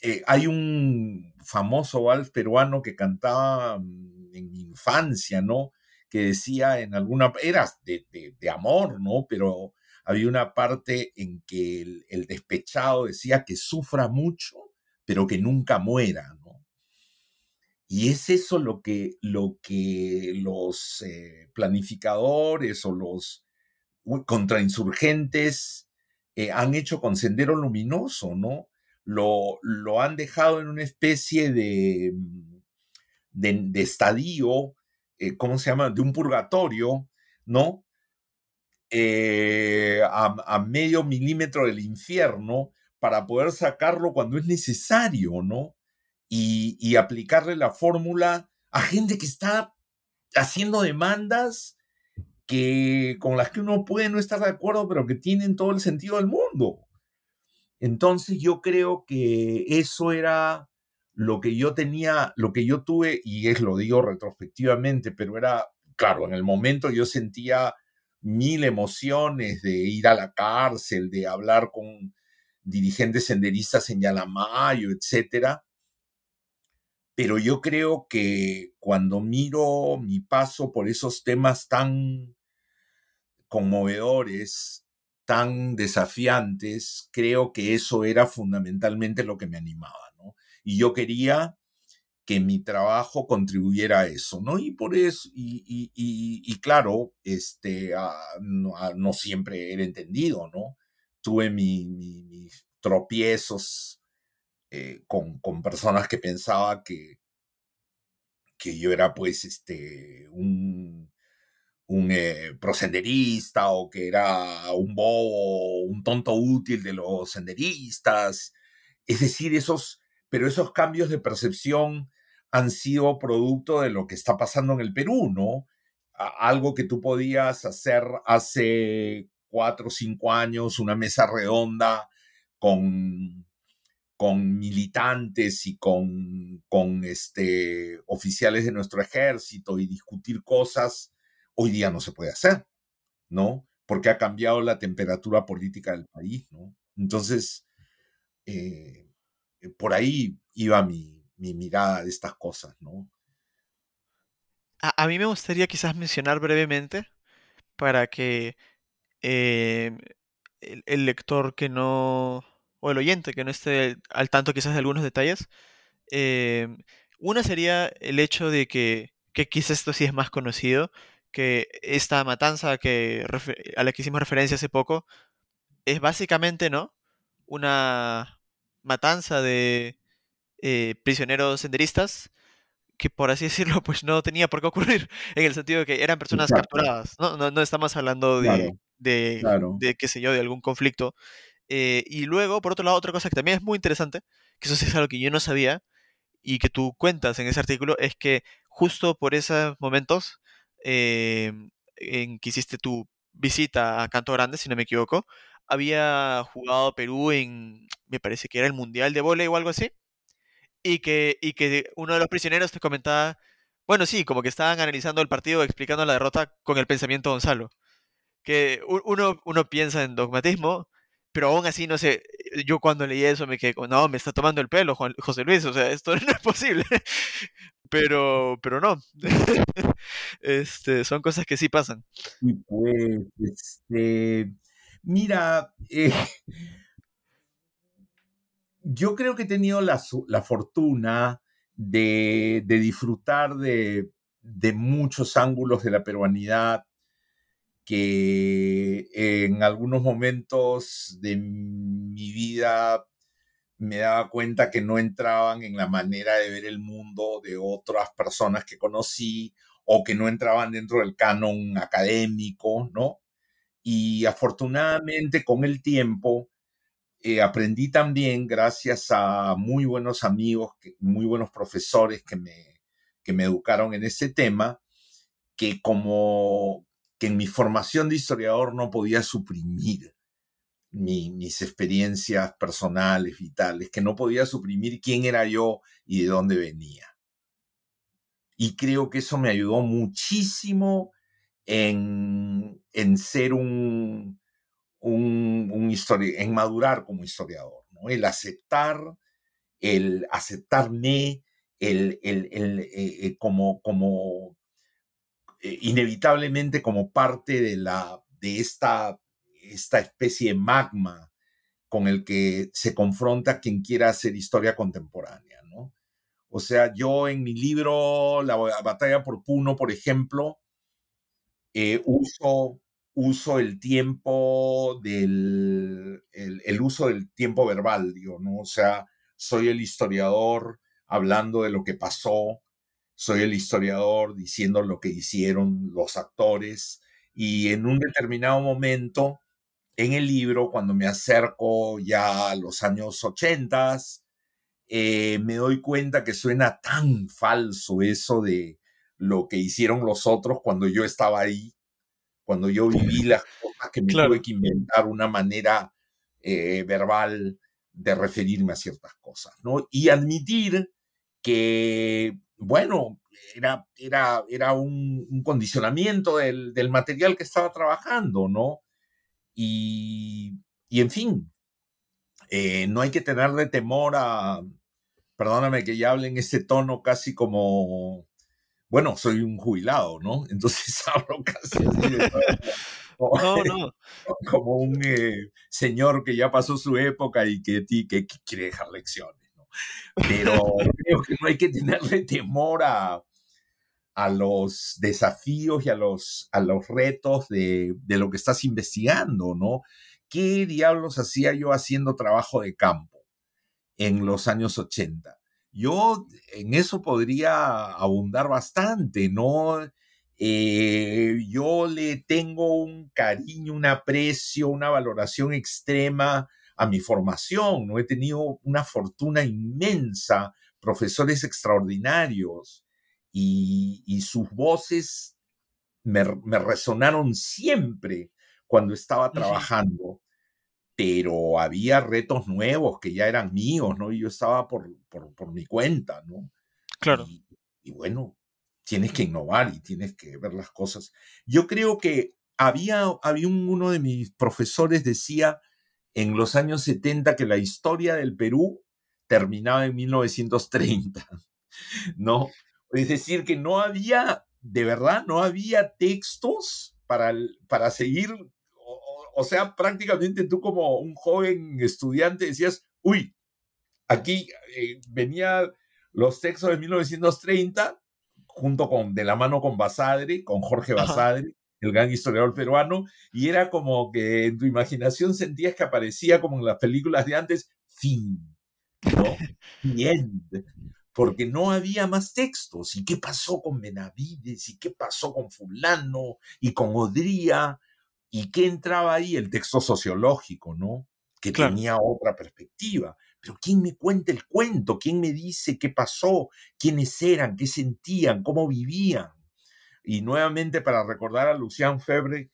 [SPEAKER 2] Eh, hay un famoso vals peruano que cantaba mm, en mi infancia, ¿no? Que decía en alguna, era de, de, amor, ¿no? Pero había una parte en que el, despechado decía que sufra mucho, pero que nunca muera, ¿no? Y es eso lo que, lo que los eh, planificadores o los contrainsurgentes eh, han hecho con Sendero Luminoso, ¿no? Lo, lo han dejado en una especie de, mm, de, estadio, eh, ¿cómo se llama? De un purgatorio, ¿no? Eh, a, medio milímetro del infierno para poder sacarlo cuando es necesario, ¿no? y, aplicarle la fórmula a gente que está haciendo demandas que, con las que uno puede no estar de acuerdo, pero que tienen todo el sentido del mundo. Entonces yo creo que eso era lo que yo tenía, lo que yo tuve, y es lo digo retrospectivamente, pero era, claro, en el momento yo sentía mil emociones de ir a la cárcel, de hablar con dirigentes senderistas en Yalamayo, etcétera. Pero yo creo que cuando miro mi paso por esos temas tan conmovedores, tan desafiantes, creo que eso era fundamentalmente lo que me animaba, ¿no? Y yo quería que mi trabajo contribuyera a eso, ¿no? Y por eso, y, claro, este, ah, ah, no, siempre era entendido, ¿no? Tuve mis tropiezos eh, con, con, personas que pensaba que, que yo era, pues, este, un, un eh, prosenderista o que era un bobo, un tonto útil de los senderistas. Es decir, esos, pero esos cambios de percepción han sido producto de lo que está pasando en el Perú, ¿no? algo que tú podías hacer hace cuatro o cinco años, una mesa redonda con, con militantes y con, con este, oficiales de nuestro ejército y discutir cosas, hoy día no se puede hacer, ¿no? Porque ha cambiado la temperatura política del país, ¿no? Entonces, eh, por ahí iba mi, mi mirada de estas cosas, ¿no?
[SPEAKER 1] A, mí me gustaría quizás mencionar brevemente para que eh, el, lector que no, o el oyente que no esté al tanto quizás de algunos detalles, eh, una sería el hecho de que, que quizás esto sí es más conocido, que esta matanza que, a la que hicimos referencia hace poco es básicamente, ¿no? Una matanza de eh, prisioneros senderistas que por así *laughs* decirlo, pues no tenía por qué ocurrir, en el sentido de que eran personas capturadas, ¿no? No, estamos hablando de, de, de, qué sé yo, de algún conflicto. Eh, y luego, por otro lado, otra cosa que también es muy interesante, que eso es algo que yo no sabía y que tú cuentas en ese artículo, es que justo por esos momentos eh, en que hiciste tu visita a Canto Grande, si no me equivoco, había jugado Perú en, me parece que era el Mundial de Volei o algo así y que, y que uno de los prisioneros te comentaba, bueno, sí, como que estaban analizando el partido, explicando la derrota con el pensamiento Gonzalo. Que uno, uno piensa en dogmatismo, pero aún así, no sé, yo cuando leí eso me quedé, no, me está tomando el pelo José Luis, o sea, esto *laughs* no es posible. Pero, pero no. *laughs* este, son cosas que sí pasan.
[SPEAKER 2] Pues, este, mira, eh, yo creo que he tenido la, fortuna de, disfrutar de, muchos ángulos de la peruanidad que en algunos momentos de mi vida me daba cuenta que no entraban en la manera de ver el mundo de otras personas que conocí o que no entraban dentro del canon académico, ¿no? Y afortunadamente con el tiempo eh, aprendí también, gracias a muy buenos amigos, muy buenos profesores que me, que me educaron en ese tema, que como que en mi formación de historiador no podía suprimir mis experiencias personales, vitales, que no podía suprimir quién era yo y de dónde venía. Y creo que eso me ayudó muchísimo en, en ser un, un, un en madurar como historiador. El aceptar, el aceptarme, el, el, el eh, eh, como, como eh, inevitablemente como parte de, la, de esta, esta especie de magma con el que se confronta quien quiera hacer historia contemporánea, ¿no? O sea, yo en mi libro, La batalla por Puno, por ejemplo, uso uso el tiempo del, el, uso del tiempo verbal, digo, ¿no? O sea, soy el historiador hablando de lo que pasó, soy el historiador diciendo lo que hicieron los actores y en un determinado momento en el libro, cuando me acerco ya a los años ochentas, eh, me doy cuenta que suena tan falso eso de lo que hicieron los otros cuando yo estaba ahí, cuando yo viví las cosas que me tuve que inventar una manera eh, verbal de referirme a ciertas cosas, ¿no? Y admitir que, bueno, era, era, era un, condicionamiento del, del, material que estaba trabajando, ¿no? Y, y en fin, eh, no hay que tenerle temor a, perdóname que ya hable en ese tono casi como, bueno, soy un jubilado, ¿no? *laughs* Entonces hablo casi así de *laughs* no, *laughs* no. como un eh, señor que ya pasó su época y que, que, que quiere dejar lecciones, ¿no? Pero creo que no hay que tenerle temor a, a los desafíos y a los, a los retos de, de, lo que estás investigando, ¿no? ¿Qué diablos hacía yo haciendo trabajo de campo en los años 80? Yo en eso podría abundar bastante, ¿no? Eh, yo le tengo un cariño, un aprecio, una valoración extrema a mi formación, ¿no? He tenido una fortuna inmensa, profesores extraordinarios, y, sus voces me, resonaron siempre cuando estaba trabajando, pero había retos nuevos que ya eran míos, ¿no? Y yo estaba por, por, mi cuenta, ¿no?
[SPEAKER 1] Claro.
[SPEAKER 2] Y, bueno, tienes que innovar y tienes que ver las cosas. Yo creo que había, había uno de mis profesores decía en los años 70 que la historia del Perú terminaba en 1930, *laughs* ¿no? Es decir, que no había, de verdad, no había textos para, para seguir. O, sea, prácticamente tú como un joven estudiante decías, uy, aquí eh, venían los textos de 1930 junto con, de la mano con Basadre, con Jorge Basadre, el gran historiador peruano, y era como que en tu imaginación sentías que aparecía como en las películas de antes, fin, ¿no? *laughs* Bien porque no había más textos. ¿Y qué pasó con Benavides? ¿Y qué pasó con fulano? ¿Y con Odría? ¿Y qué entraba ahí? El texto sociológico, ¿no? Que tenía otra perspectiva. Pero ¿quién me cuenta el cuento? ¿Quién me dice qué pasó? ¿Quiénes eran? ¿Qué sentían? ¿Cómo vivían? Y nuevamente para recordar a Lucian Febre,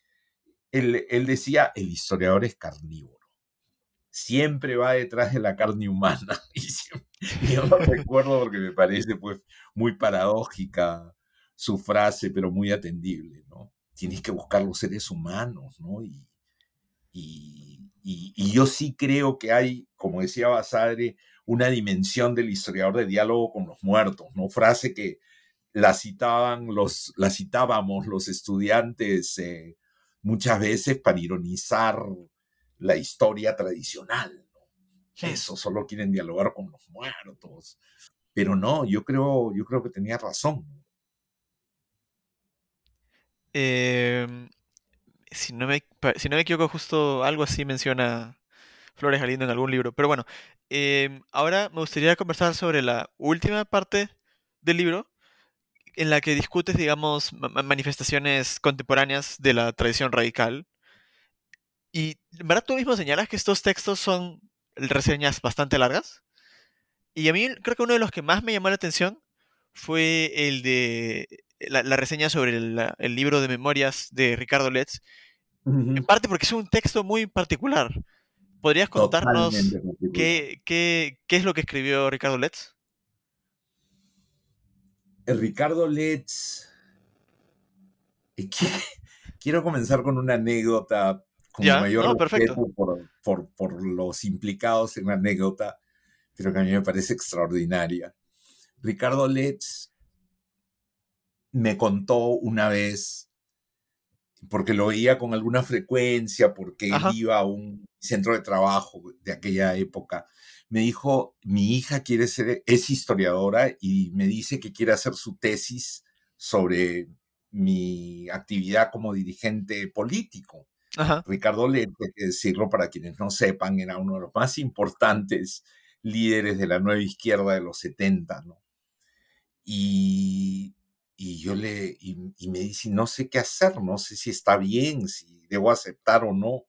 [SPEAKER 2] él, él decía, el historiador es carnívoro siempre va detrás de la carne humana. *laughs* Y, *laughs* yo lo recuerdo porque me parece pues muy paradójica su frase, pero muy atendible, ¿no? Tienes que buscar los seres humanos, ¿no? Y, y, yo sí creo que hay, como decía Basadre, una dimensión del historiador de diálogo con los muertos, ¿no? Frase que la citaban los, la citábamos los estudiantes eh, muchas veces para ironizar la historia tradicional. Eso, solo quieren dialogar con los muertos. Pero no, yo creo, yo creo que tenía razón.
[SPEAKER 1] Em, si, no me, si no me equivoco, justo algo así menciona Flores Galindo en algún libro. Pero bueno, em, ahora me gustaría conversar sobre la última parte del libro, en la que discutes, digamos, manifestaciones contemporáneas de la tradición radical y, ¿verdad? Tú mismo señalas que estos textos son reseñas bastante largas. Y a mí creo que uno de los que más me llamó la atención fue el de la, reseña sobre el, libro de memorias de Ricardo Letts. En parte porque es un texto muy particular. ¿Podrías contarnos qué, qué, qué, es lo que escribió Ricardo Letts?
[SPEAKER 2] El Ricardo Letts. *laughs* Quiero comenzar con una anécdota con mayor respeto por, por, los implicados en la anécdota, pero que a mí me parece extraordinaria. Ricardo Letts me contó una vez, porque lo oía con alguna frecuencia, porque iba a un centro de trabajo de aquella época, me dijo, mi hija quiere ser, es historiadora y me dice que quiere hacer su tesis sobre mi actividad como dirigente político. Ricardo Lente, hay que decirlo para quienes no sepan, era uno de los más importantes líderes de la nueva izquierda de los 70, ¿no? Y, y yo le, y, me dice, no sé qué hacer, no sé si está bien, si debo aceptar o no.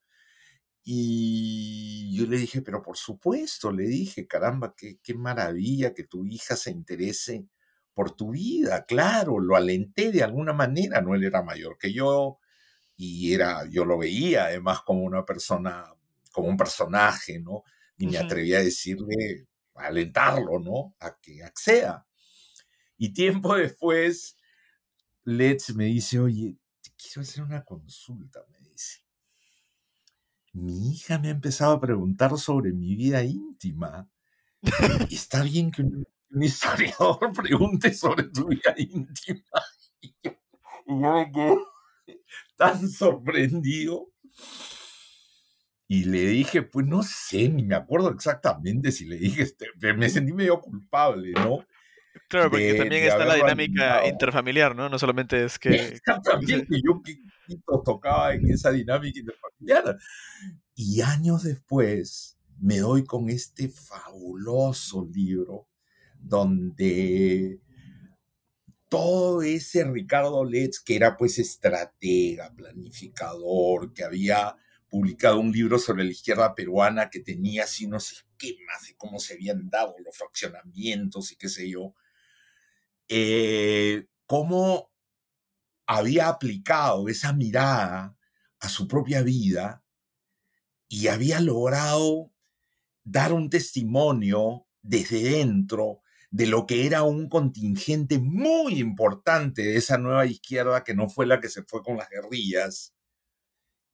[SPEAKER 2] Y yo le dije, pero por supuesto, le dije, caramba, qué, qué maravilla que tu hija se interese por tu vida, claro, lo alenté de alguna manera, no él era mayor que yo y era, yo lo veía además como una persona, como un personaje, ¿no? Y me atreví a decirle, a alentarlo, ¿no? A que acceda. Y tiempo después, Let's me dice, oye, te quiero hacer una consulta, me dice mi hija me ha empezado a preguntar sobre mi vida íntima. Y *laughs* está bien que un, historiador *laughs* pregunte sobre tu vida íntima. *laughs* Y yo, me quedé tan *laughs* sorprendido. Y le dije, pues no sé, ni me acuerdo exactamente si le dije, este, me sentí medio culpable, ¿no?
[SPEAKER 1] Claro, porque también está la dinámica interfamiliar, ¿no? No solamente es que...
[SPEAKER 2] Exactamente, yo tocaba en esa dinámica interfamiliar. Y años después me doy con este fabuloso libro donde todo ese Ricardo Letts, que era pues estratega, planificador, que había publicado un libro sobre la izquierda peruana que tenía así unos esquemas de cómo se habían dado los fraccionamientos y qué sé yo, eh, cómo había aplicado esa mirada a su propia vida y había logrado dar un testimonio desde dentro de lo que era un contingente muy importante de esa nueva izquierda que no fue la que se fue con las guerrillas,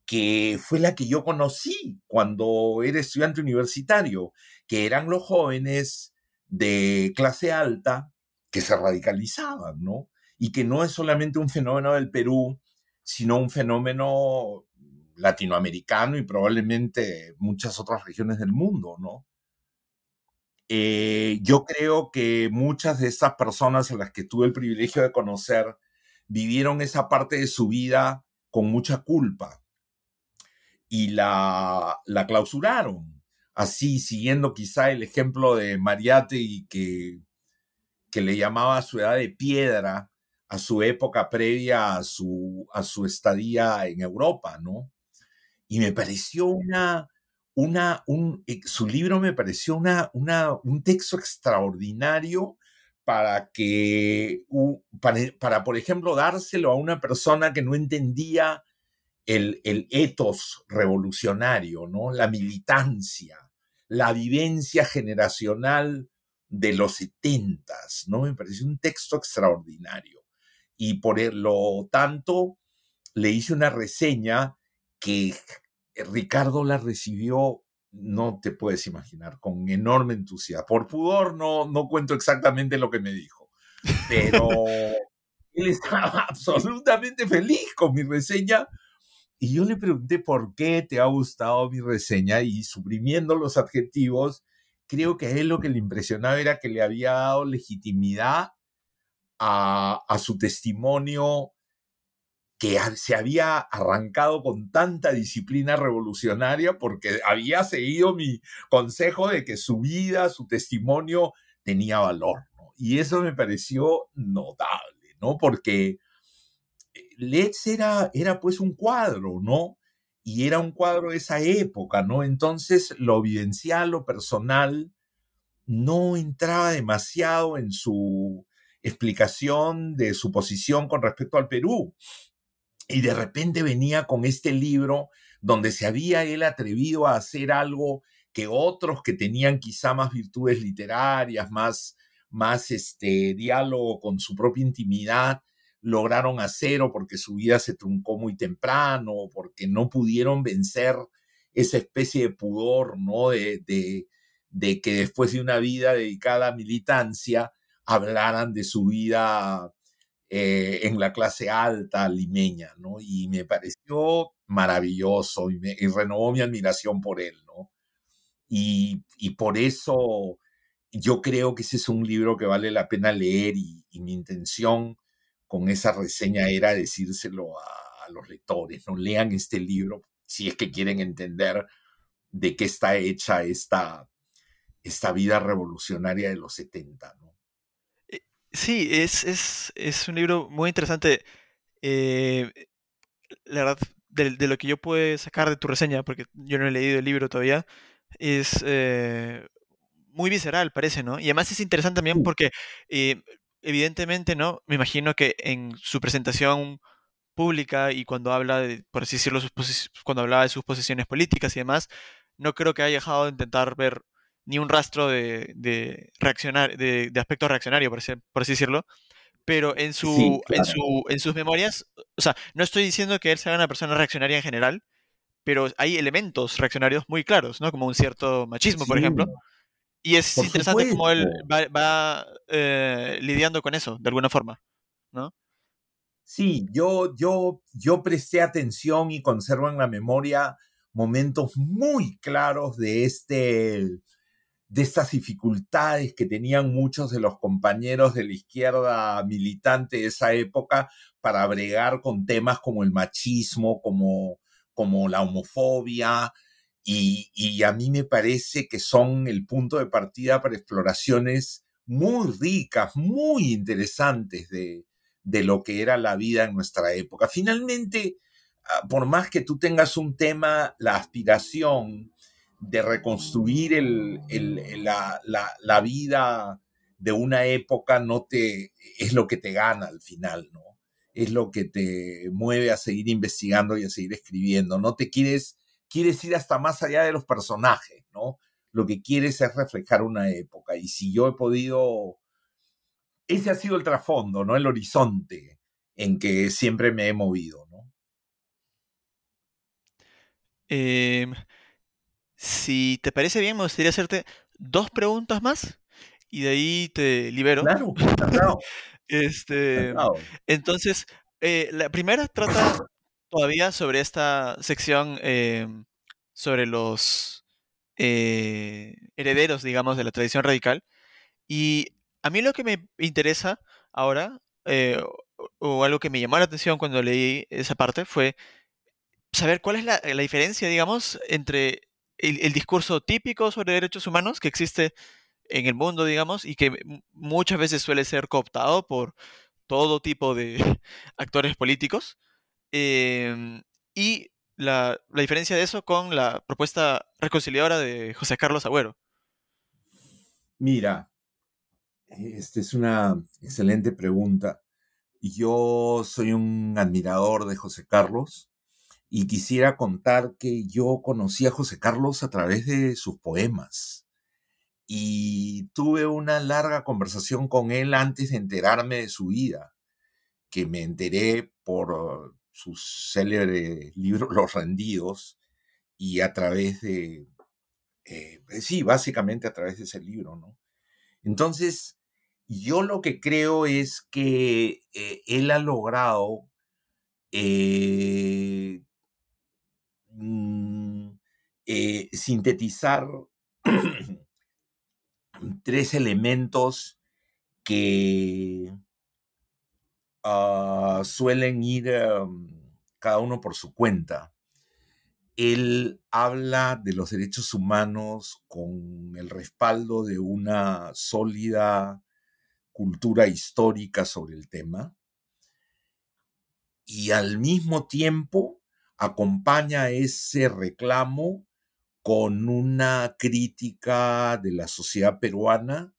[SPEAKER 2] que fue la que yo conocí cuando era estudiante universitario, que eran los jóvenes de clase alta que se radicalizaban, ¿no? Y que no es solamente un fenómeno del Perú, sino un fenómeno latinoamericano y probablemente muchas otras regiones del mundo, ¿no? Eh, yo creo que muchas de estas personas a las que tuve el privilegio de conocer vivieron esa parte de su vida con mucha culpa y la, la clausuraron. Así, siguiendo quizá el ejemplo de y que que le llamaba su edad de piedra a su época previa a su, a su estadía en Europa, ¿no? Y me pareció una, una, un, eh, su libro me pareció una, una, un texto extraordinario para que, para, para, por ejemplo, dárselo a una persona que no entendía el, el etos revolucionario, ¿no? La militancia, la vivencia generacional de los setentas, ¿no? Me pareció un texto extraordinario. Y por e, lo tanto, le hice una reseña que Ricardo la recibió, no te puedes imaginar, con enorme entusiasmo. Por pudor no, no cuento exactamente lo que me dijo, pero *laughs* él estaba absolutamente feliz con mi reseña. Y yo le pregunté por qué te ha gustado mi reseña y suprimiendo los adjetivos, creo que a él lo que le impresionaba era que le había dado legitimidad a, su testimonio que se había arrancado con tanta disciplina revolucionaria porque había seguido mi consejo de que su vida, su testimonio tenía valor. Y eso me pareció notable, ¿no? Porque eh, Let's era, era pues un cuadro, ¿no? y era un cuadro de esa época, ¿no? Entonces lo vivencial, lo personal, no entraba demasiado en su explicación de su posición con respecto al Perú. Y de repente venía con este libro donde se había él atrevido a hacer algo que otros que tenían quizá más virtudes literarias, más, más este, diálogo con su propia intimidad, lograron hacer o porque su vida se truncó muy temprano o porque no pudieron vencer esa especie de pudor, ¿no? De, de, que después de una vida dedicada a militancia hablaran de su vida eh, en la clase alta limeña, ¿no? Y me pareció maravilloso y, me, renovó mi admiración por él, ¿no? Y, y, por eso yo creo que ese es un libro que vale la pena leer y, mi intención con esa reseña era decírselo a, los lectores, no lean este libro si es que quieren entender de qué está hecha esta, esta vida revolucionaria de los 70. ¿no?
[SPEAKER 1] Sí, es, es, es un libro muy interesante. Eh, la verdad, de, lo que yo puedo sacar de tu reseña, porque yo no he leído el libro todavía, es eh, muy visceral, parece, ¿no? Y además es interesante también porque eh, evidentemente, ¿no? Me imagino que en su presentación pública y cuando habla de, por así decirlo, cuando hablaba de sus posiciones políticas y demás, no creo que haya dejado de intentar ver ni un rastro de, de reaccionar, de, aspecto reaccionario, por así, por así decirlo. Pero en, su, en, su, en sus memorias, o sea, no estoy diciendo que él sea una persona reaccionaria en general, pero hay elementos reaccionarios muy claros, ¿no? Como un cierto machismo, por ejemplo. Y es interesante cómo él va, eh, lidiando con eso, de alguna forma, ¿no?
[SPEAKER 2] Sí, yo, yo, yo presté atención y conservo en la memoria momentos muy claros de este de estas dificultades que tenían muchos de los compañeros de la izquierda militante de esa época para bregar con temas como el machismo, como, como la homofobia, y, a mí me parece que son el punto de partida para exploraciones muy ricas, muy interesantes de, de lo que era la vida en nuestra época. Finalmente, ah, por más que tú tengas un tema, la aspiración de reconstruir el, la, la, vida de una época no te es lo que te gana al final, ¿no? Es lo que te mueve a seguir investigando y a seguir escribiendo. No te quieres, quieres ir hasta más allá de los personajes, ¿no? Lo que quieres es reflejar una época. Y si yo he podido, ese ha sido el trasfondo, ¿no? El horizonte en que siempre me he movido, ¿no?
[SPEAKER 1] Eh, si te parece bien, me gustaría hacerte dos preguntas más y de ahí te libero.
[SPEAKER 2] Claro, *laughs*
[SPEAKER 1] este, entonces, eh, la primera trata todavía sobre esta sección em, sobre los eh, herederos, digamos, de la tradición radical. Y a mí lo que me interesa ahora, eh, o, algo que me llamó la atención cuando leí esa parte, fue saber cuál es la, la diferencia, digamos, entre el, discurso típico sobre derechos humanos que existe en el mundo, digamos, y que muchas veces suele ser cooptado por todo tipo de *laughs* actores políticos. Em, y la, diferencia de eso con la propuesta reconciliadora de José Carlos Agüero.
[SPEAKER 2] Mira, esta es una excelente pregunta. Yo soy un admirador de José Carlos y quisiera contar que yo conocí a José Carlos a través de sus poemas y tuve una larga conversación con él antes de enterarme de su vida, que me enteré por su célebre libro Los Rendidos y a través de, eh, sí, básicamente a través de ese libro, ¿no? Entonces, yo lo que creo es que eh, él ha logrado eh, eh, sintetizar *clears throat* tres elementos que ah, suelen ir em, cada uno por su cuenta. Él habla de los derechos humanos con el respaldo de una sólida cultura histórica sobre el tema y al mismo tiempo acompaña ese reclamo con una crítica de la sociedad peruana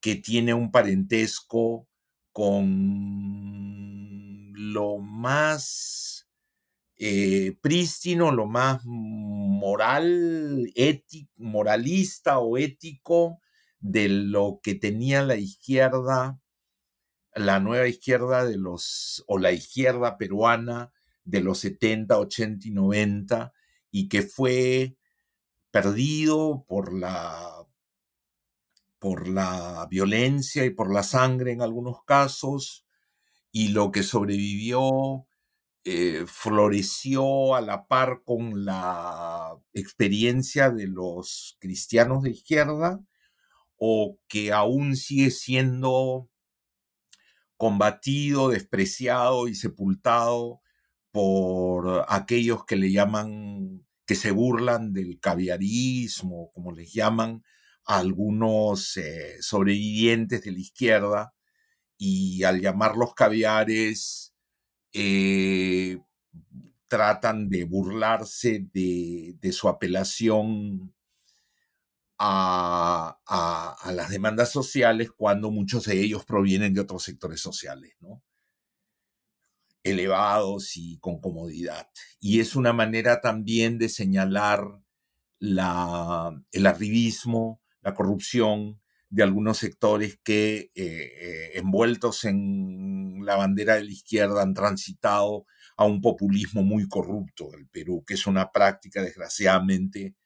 [SPEAKER 2] que tiene un parentesco con lo más eh, prístino, lo más moral, moralista o ético de lo que tenía la izquierda, la nueva izquierda de los, o la izquierda peruana de los 70, 80 y 90 y que fue perdido por la, por la violencia y por la sangre en algunos casos, y lo que sobrevivió eh, floreció a la par con la experiencia de los cristianos de izquierda, o que aún sigue siendo combatido, despreciado y sepultado por aquellos que le llaman, que se burlan del caviarismo, como les llaman a algunos eh, sobrevivientes de la izquierda, y al llamarlos caviares, eh, tratan de burlarse de, su apelación a, a, las demandas sociales cuando muchos de ellos provienen de otros sectores sociales, ¿no? Elevados y con comodidad. Y es una manera también de señalar la, el arribismo, la corrupción de algunos sectores que, eh, eh, envueltos en la bandera de la izquierda, han transitado a un populismo muy corrupto del Perú, que es una práctica desgraciadamente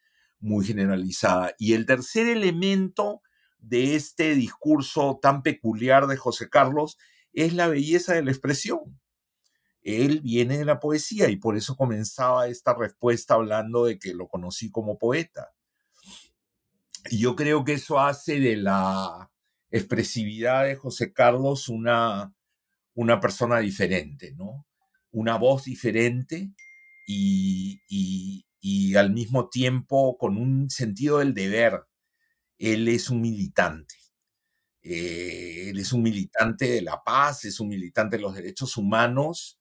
[SPEAKER 2] muy generalizada. Y el tercer elemento de este discurso tan peculiar de José Carlos es la belleza de la expresión. Él viene de la poesía y por eso comenzaba esta respuesta hablando de que lo conocí como poeta. Y yo creo que eso hace de la expresividad de José Carlos una, una persona diferente, ¿no? Una voz diferente y, y, al mismo tiempo con un sentido del deber. Él es un militante. Eh, él es un militante de la paz, es un militante de los derechos humanos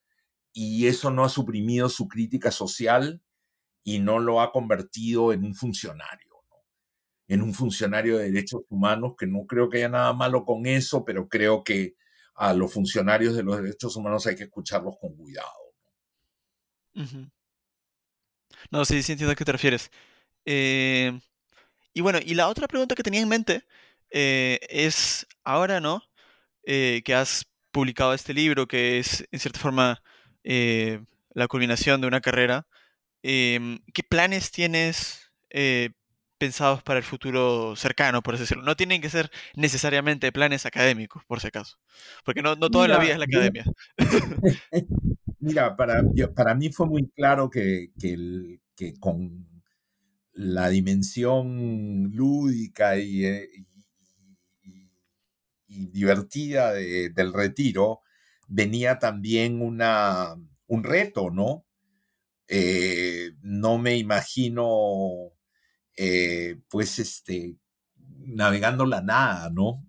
[SPEAKER 2] y eso no ha suprimido su crítica social y no lo ha convertido en un funcionario, en un funcionario de derechos humanos, que no creo que haya nada malo con eso, pero creo que a los funcionarios de los derechos humanos hay que escucharlos con cuidado.
[SPEAKER 1] No, sí, sí entiendo a qué te refieres. Eh, y bueno, y la otra pregunta que tenía en mente eh, es, ahora, ¿no? Eh, que has publicado este libro, que es, en cierta forma, eh, la culminación de una carrera, em, ¿qué planes tienes eh, pensados para el futuro cercano, por así decirlo? No tienen que ser necesariamente planes académicos, por si acaso, porque no, no toda la vida es la academia. *laughs*
[SPEAKER 2] Mira, para, para mí fue muy claro que, que, que con la dimensión lúdica y, eh, y, divertida del retiro, venía también una, un reto, ¿no? Eh, no me imagino, eh, pues, este, navegando la nada, ¿no?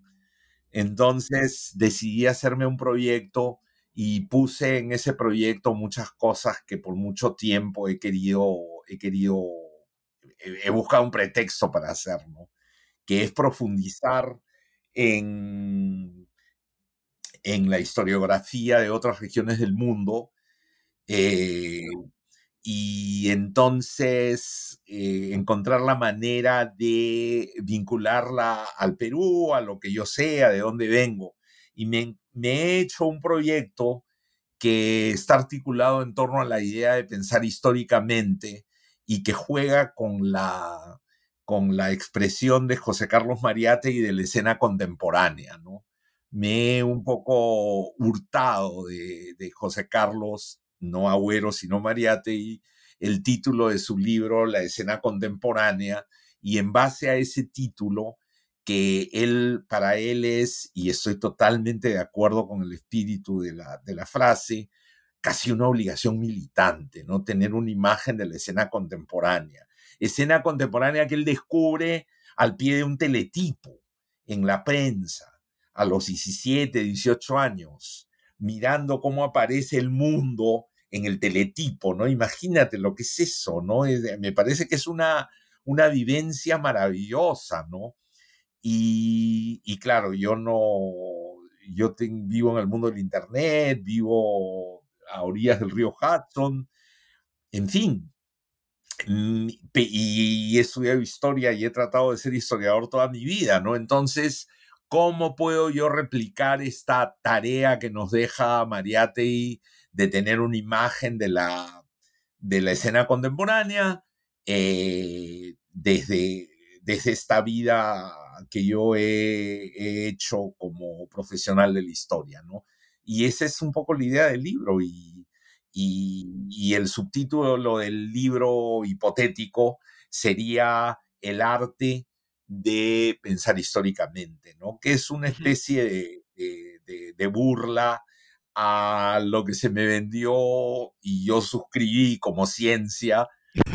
[SPEAKER 2] Entonces decidí hacerme un proyecto y puse en ese proyecto muchas cosas que por mucho tiempo he querido, he querido, he buscado un pretexto para hacer, ¿no? Que es profundizar en en la historiografía de otras regiones del mundo. Eh, y entonces eh, encontrar la manera de vincularla al Perú, a lo que yo sea, de dónde vengo. Y me, he hecho un proyecto que está articulado en torno a la idea de pensar históricamente y que juega con la, con la expresión de José Carlos Mariate y de la escena contemporánea, ¿no? Me he un poco hurtado de, José Carlos, no Agüero, sino Mariate, el título de su libro, La escena contemporánea, y en base a ese título, que él, para él es, y estoy totalmente de acuerdo con el espíritu de la frase, casi una obligación militante, ¿no? Tener una imagen de la escena contemporánea. Escena contemporánea que él descubre al pie de un teletipo, en la prensa, a los 17, 18 años, mirando cómo aparece el mundo en el teletipo, ¿no? Imagínate lo que es eso, ¿no? me parece que es una, una vivencia maravillosa, ¿no? Y, claro, yo no, yo vivo en el mundo del Internet, vivo a orillas del río Hudson, en fin, mm, y he estudiado historia y he tratado de ser historiador toda mi vida, ¿no? Entonces, ¿Cómo puedo yo replicar esta tarea que nos deja Mariátegui de tener una imagen de la, de la escena contemporánea eh, desde, desde esta vida que yo he, hecho como profesional de la historia, ¿no? Y esa es un poco la idea del libro y, y, y el subtítulo del libro hipotético sería El arte de pensar históricamente, ¿no? Que es una especie de, burla a lo que se me vendió y yo suscribí como ciencia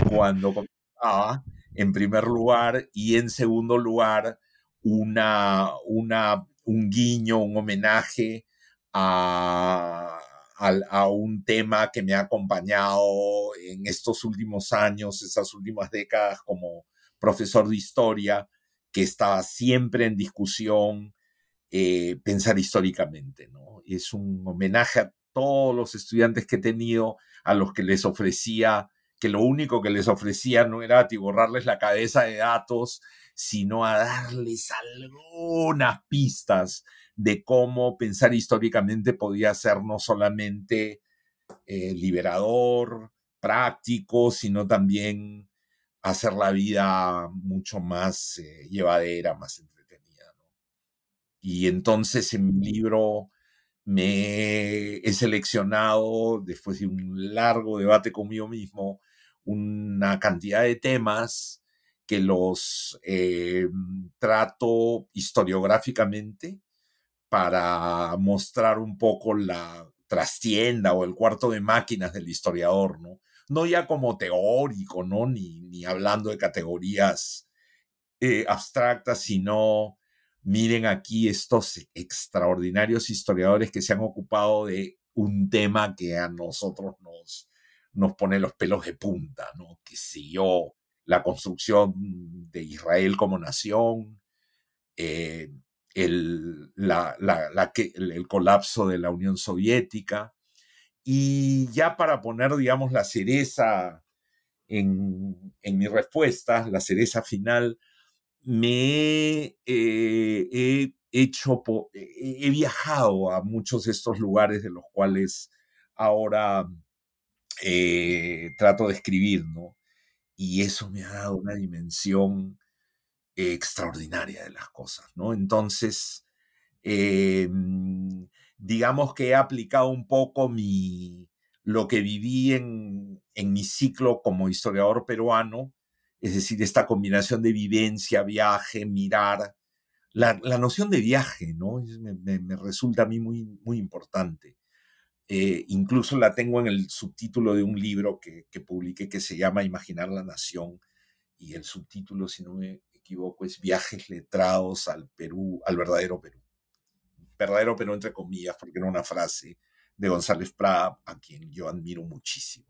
[SPEAKER 2] cuando comenzaba, en primer lugar, y en segundo lugar, una, una, un guiño, un homenaje a, a, un tema que me ha acompañado en estos últimos años, estas últimas décadas como profesor de historia, que estaba siempre en discusión, eh, pensar históricamente. ¿no? Es un homenaje a todos los estudiantes que he tenido, a los que les ofrecía, que lo único que les ofrecía no era atiborrarles la cabeza de datos, sino a darles algunas pistas de cómo pensar históricamente podía ser no solamente eh, liberador, práctico, sino también hacer la vida mucho más eh, llevadera, más entretenida. Y entonces en mi libro me he seleccionado, después de un largo debate conmigo mismo, una cantidad de temas que los eh, trato historiográficamente para mostrar un poco la trastienda o el cuarto de máquinas del historiador, ¿no? No ya como teórico, ¿no? Ni, ni hablando de categorías eh, abstractas, sino miren aquí estos extraordinarios historiadores que se han ocupado de un tema que a nosotros nos, nos pone los pelos de punta, ¿no? Que siguió la construcción de Israel como nación, eh, el, la, el, colapso de la Unión Soviética. Y ya para poner, digamos, la cereza en, en mi respuesta, la cereza final, me eh, he hecho, he viajado a muchos de estos lugares de los cuales ahora eh, trato de escribir, ¿no? Y eso me ha dado una dimensión extraordinaria de las cosas, ¿no? Entonces, em, digamos que he aplicado un poco mi, lo que viví en, en mi ciclo como historiador peruano, es decir, esta combinación de vivencia, viaje, mirar, la, la noción de viaje, ¿no? Me, me, resulta a mí muy, muy importante. Eh, incluso la tengo en el subtítulo de un libro que, que publiqué que se llama Imaginar la Nación y el subtítulo, si no me equivoco, es Viajes letrados al Perú, al verdadero Perú. Verdadero Perú entre comillas, porque era una frase de González Prada, a quien yo admiro muchísimo.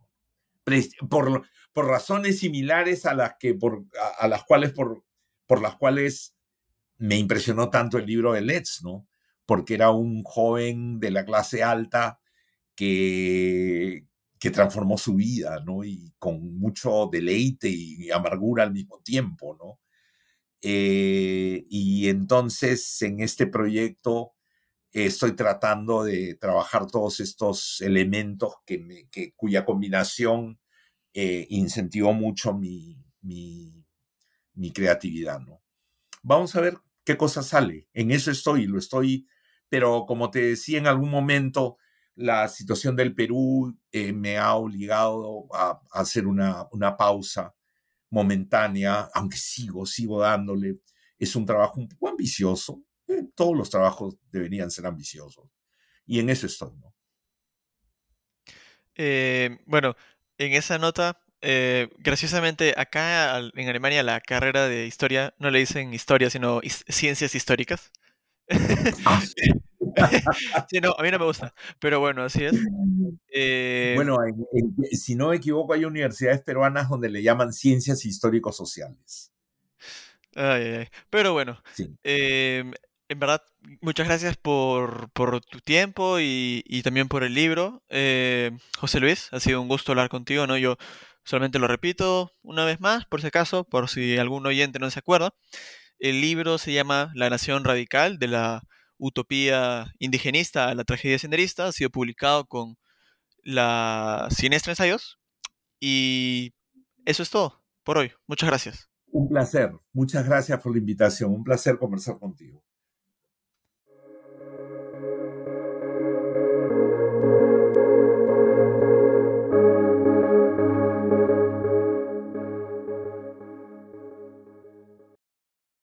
[SPEAKER 2] Por, por razones similares a las, que, por, a, las cuales, por, por las cuales me impresionó tanto el libro de Letts, ¿no? Porque era un joven de la clase alta que, que transformó su vida, ¿no? Y con mucho deleite y amargura al mismo tiempo, ¿no? Eh, y entonces en este proyecto estoy tratando de trabajar todos estos elementos que, que cuya combinación eh, incentivó mucho mi, mi, creatividad, ¿no? Vamos a ver qué cosa sale. En eso estoy, lo estoy, pero como te decía en algún momento, la situación del Perú eh, me ha obligado a, hacer una, una, pausa momentánea, aunque sigo, sigo dándole. Es un trabajo un poco ambicioso. Eh, todos los trabajos deberían ser ambiciosos. Y en eso estoy, ¿no?
[SPEAKER 1] Eh, bueno, en esa nota, graciosamente, acá en Alemania la carrera de historia no le dicen historia, sino ciencias históricas. Ah, *laughs* sí, no, a mí no me gusta, pero bueno, así es.
[SPEAKER 2] Eh, bueno, si no me equivoco, hay universidades peruanas donde le llaman ciencias histórico-sociales.
[SPEAKER 1] Pero bueno, em, en verdad, muchas gracias por, tu tiempo y, también por el libro. Eh, José Luis, ha sido un gusto hablar contigo, ¿no? Yo solamente lo repito una vez más, por si acaso, por si algún oyente no se acuerda. El libro se llama La Nación Radical de la Utopía Indigenista a la Tragedia Senderista. Ha sido publicado con la Siniestra Ensayos. Y eso es todo por hoy. Muchas gracias.
[SPEAKER 2] Un placer. Muchas gracias por la invitación. Un placer conversar contigo.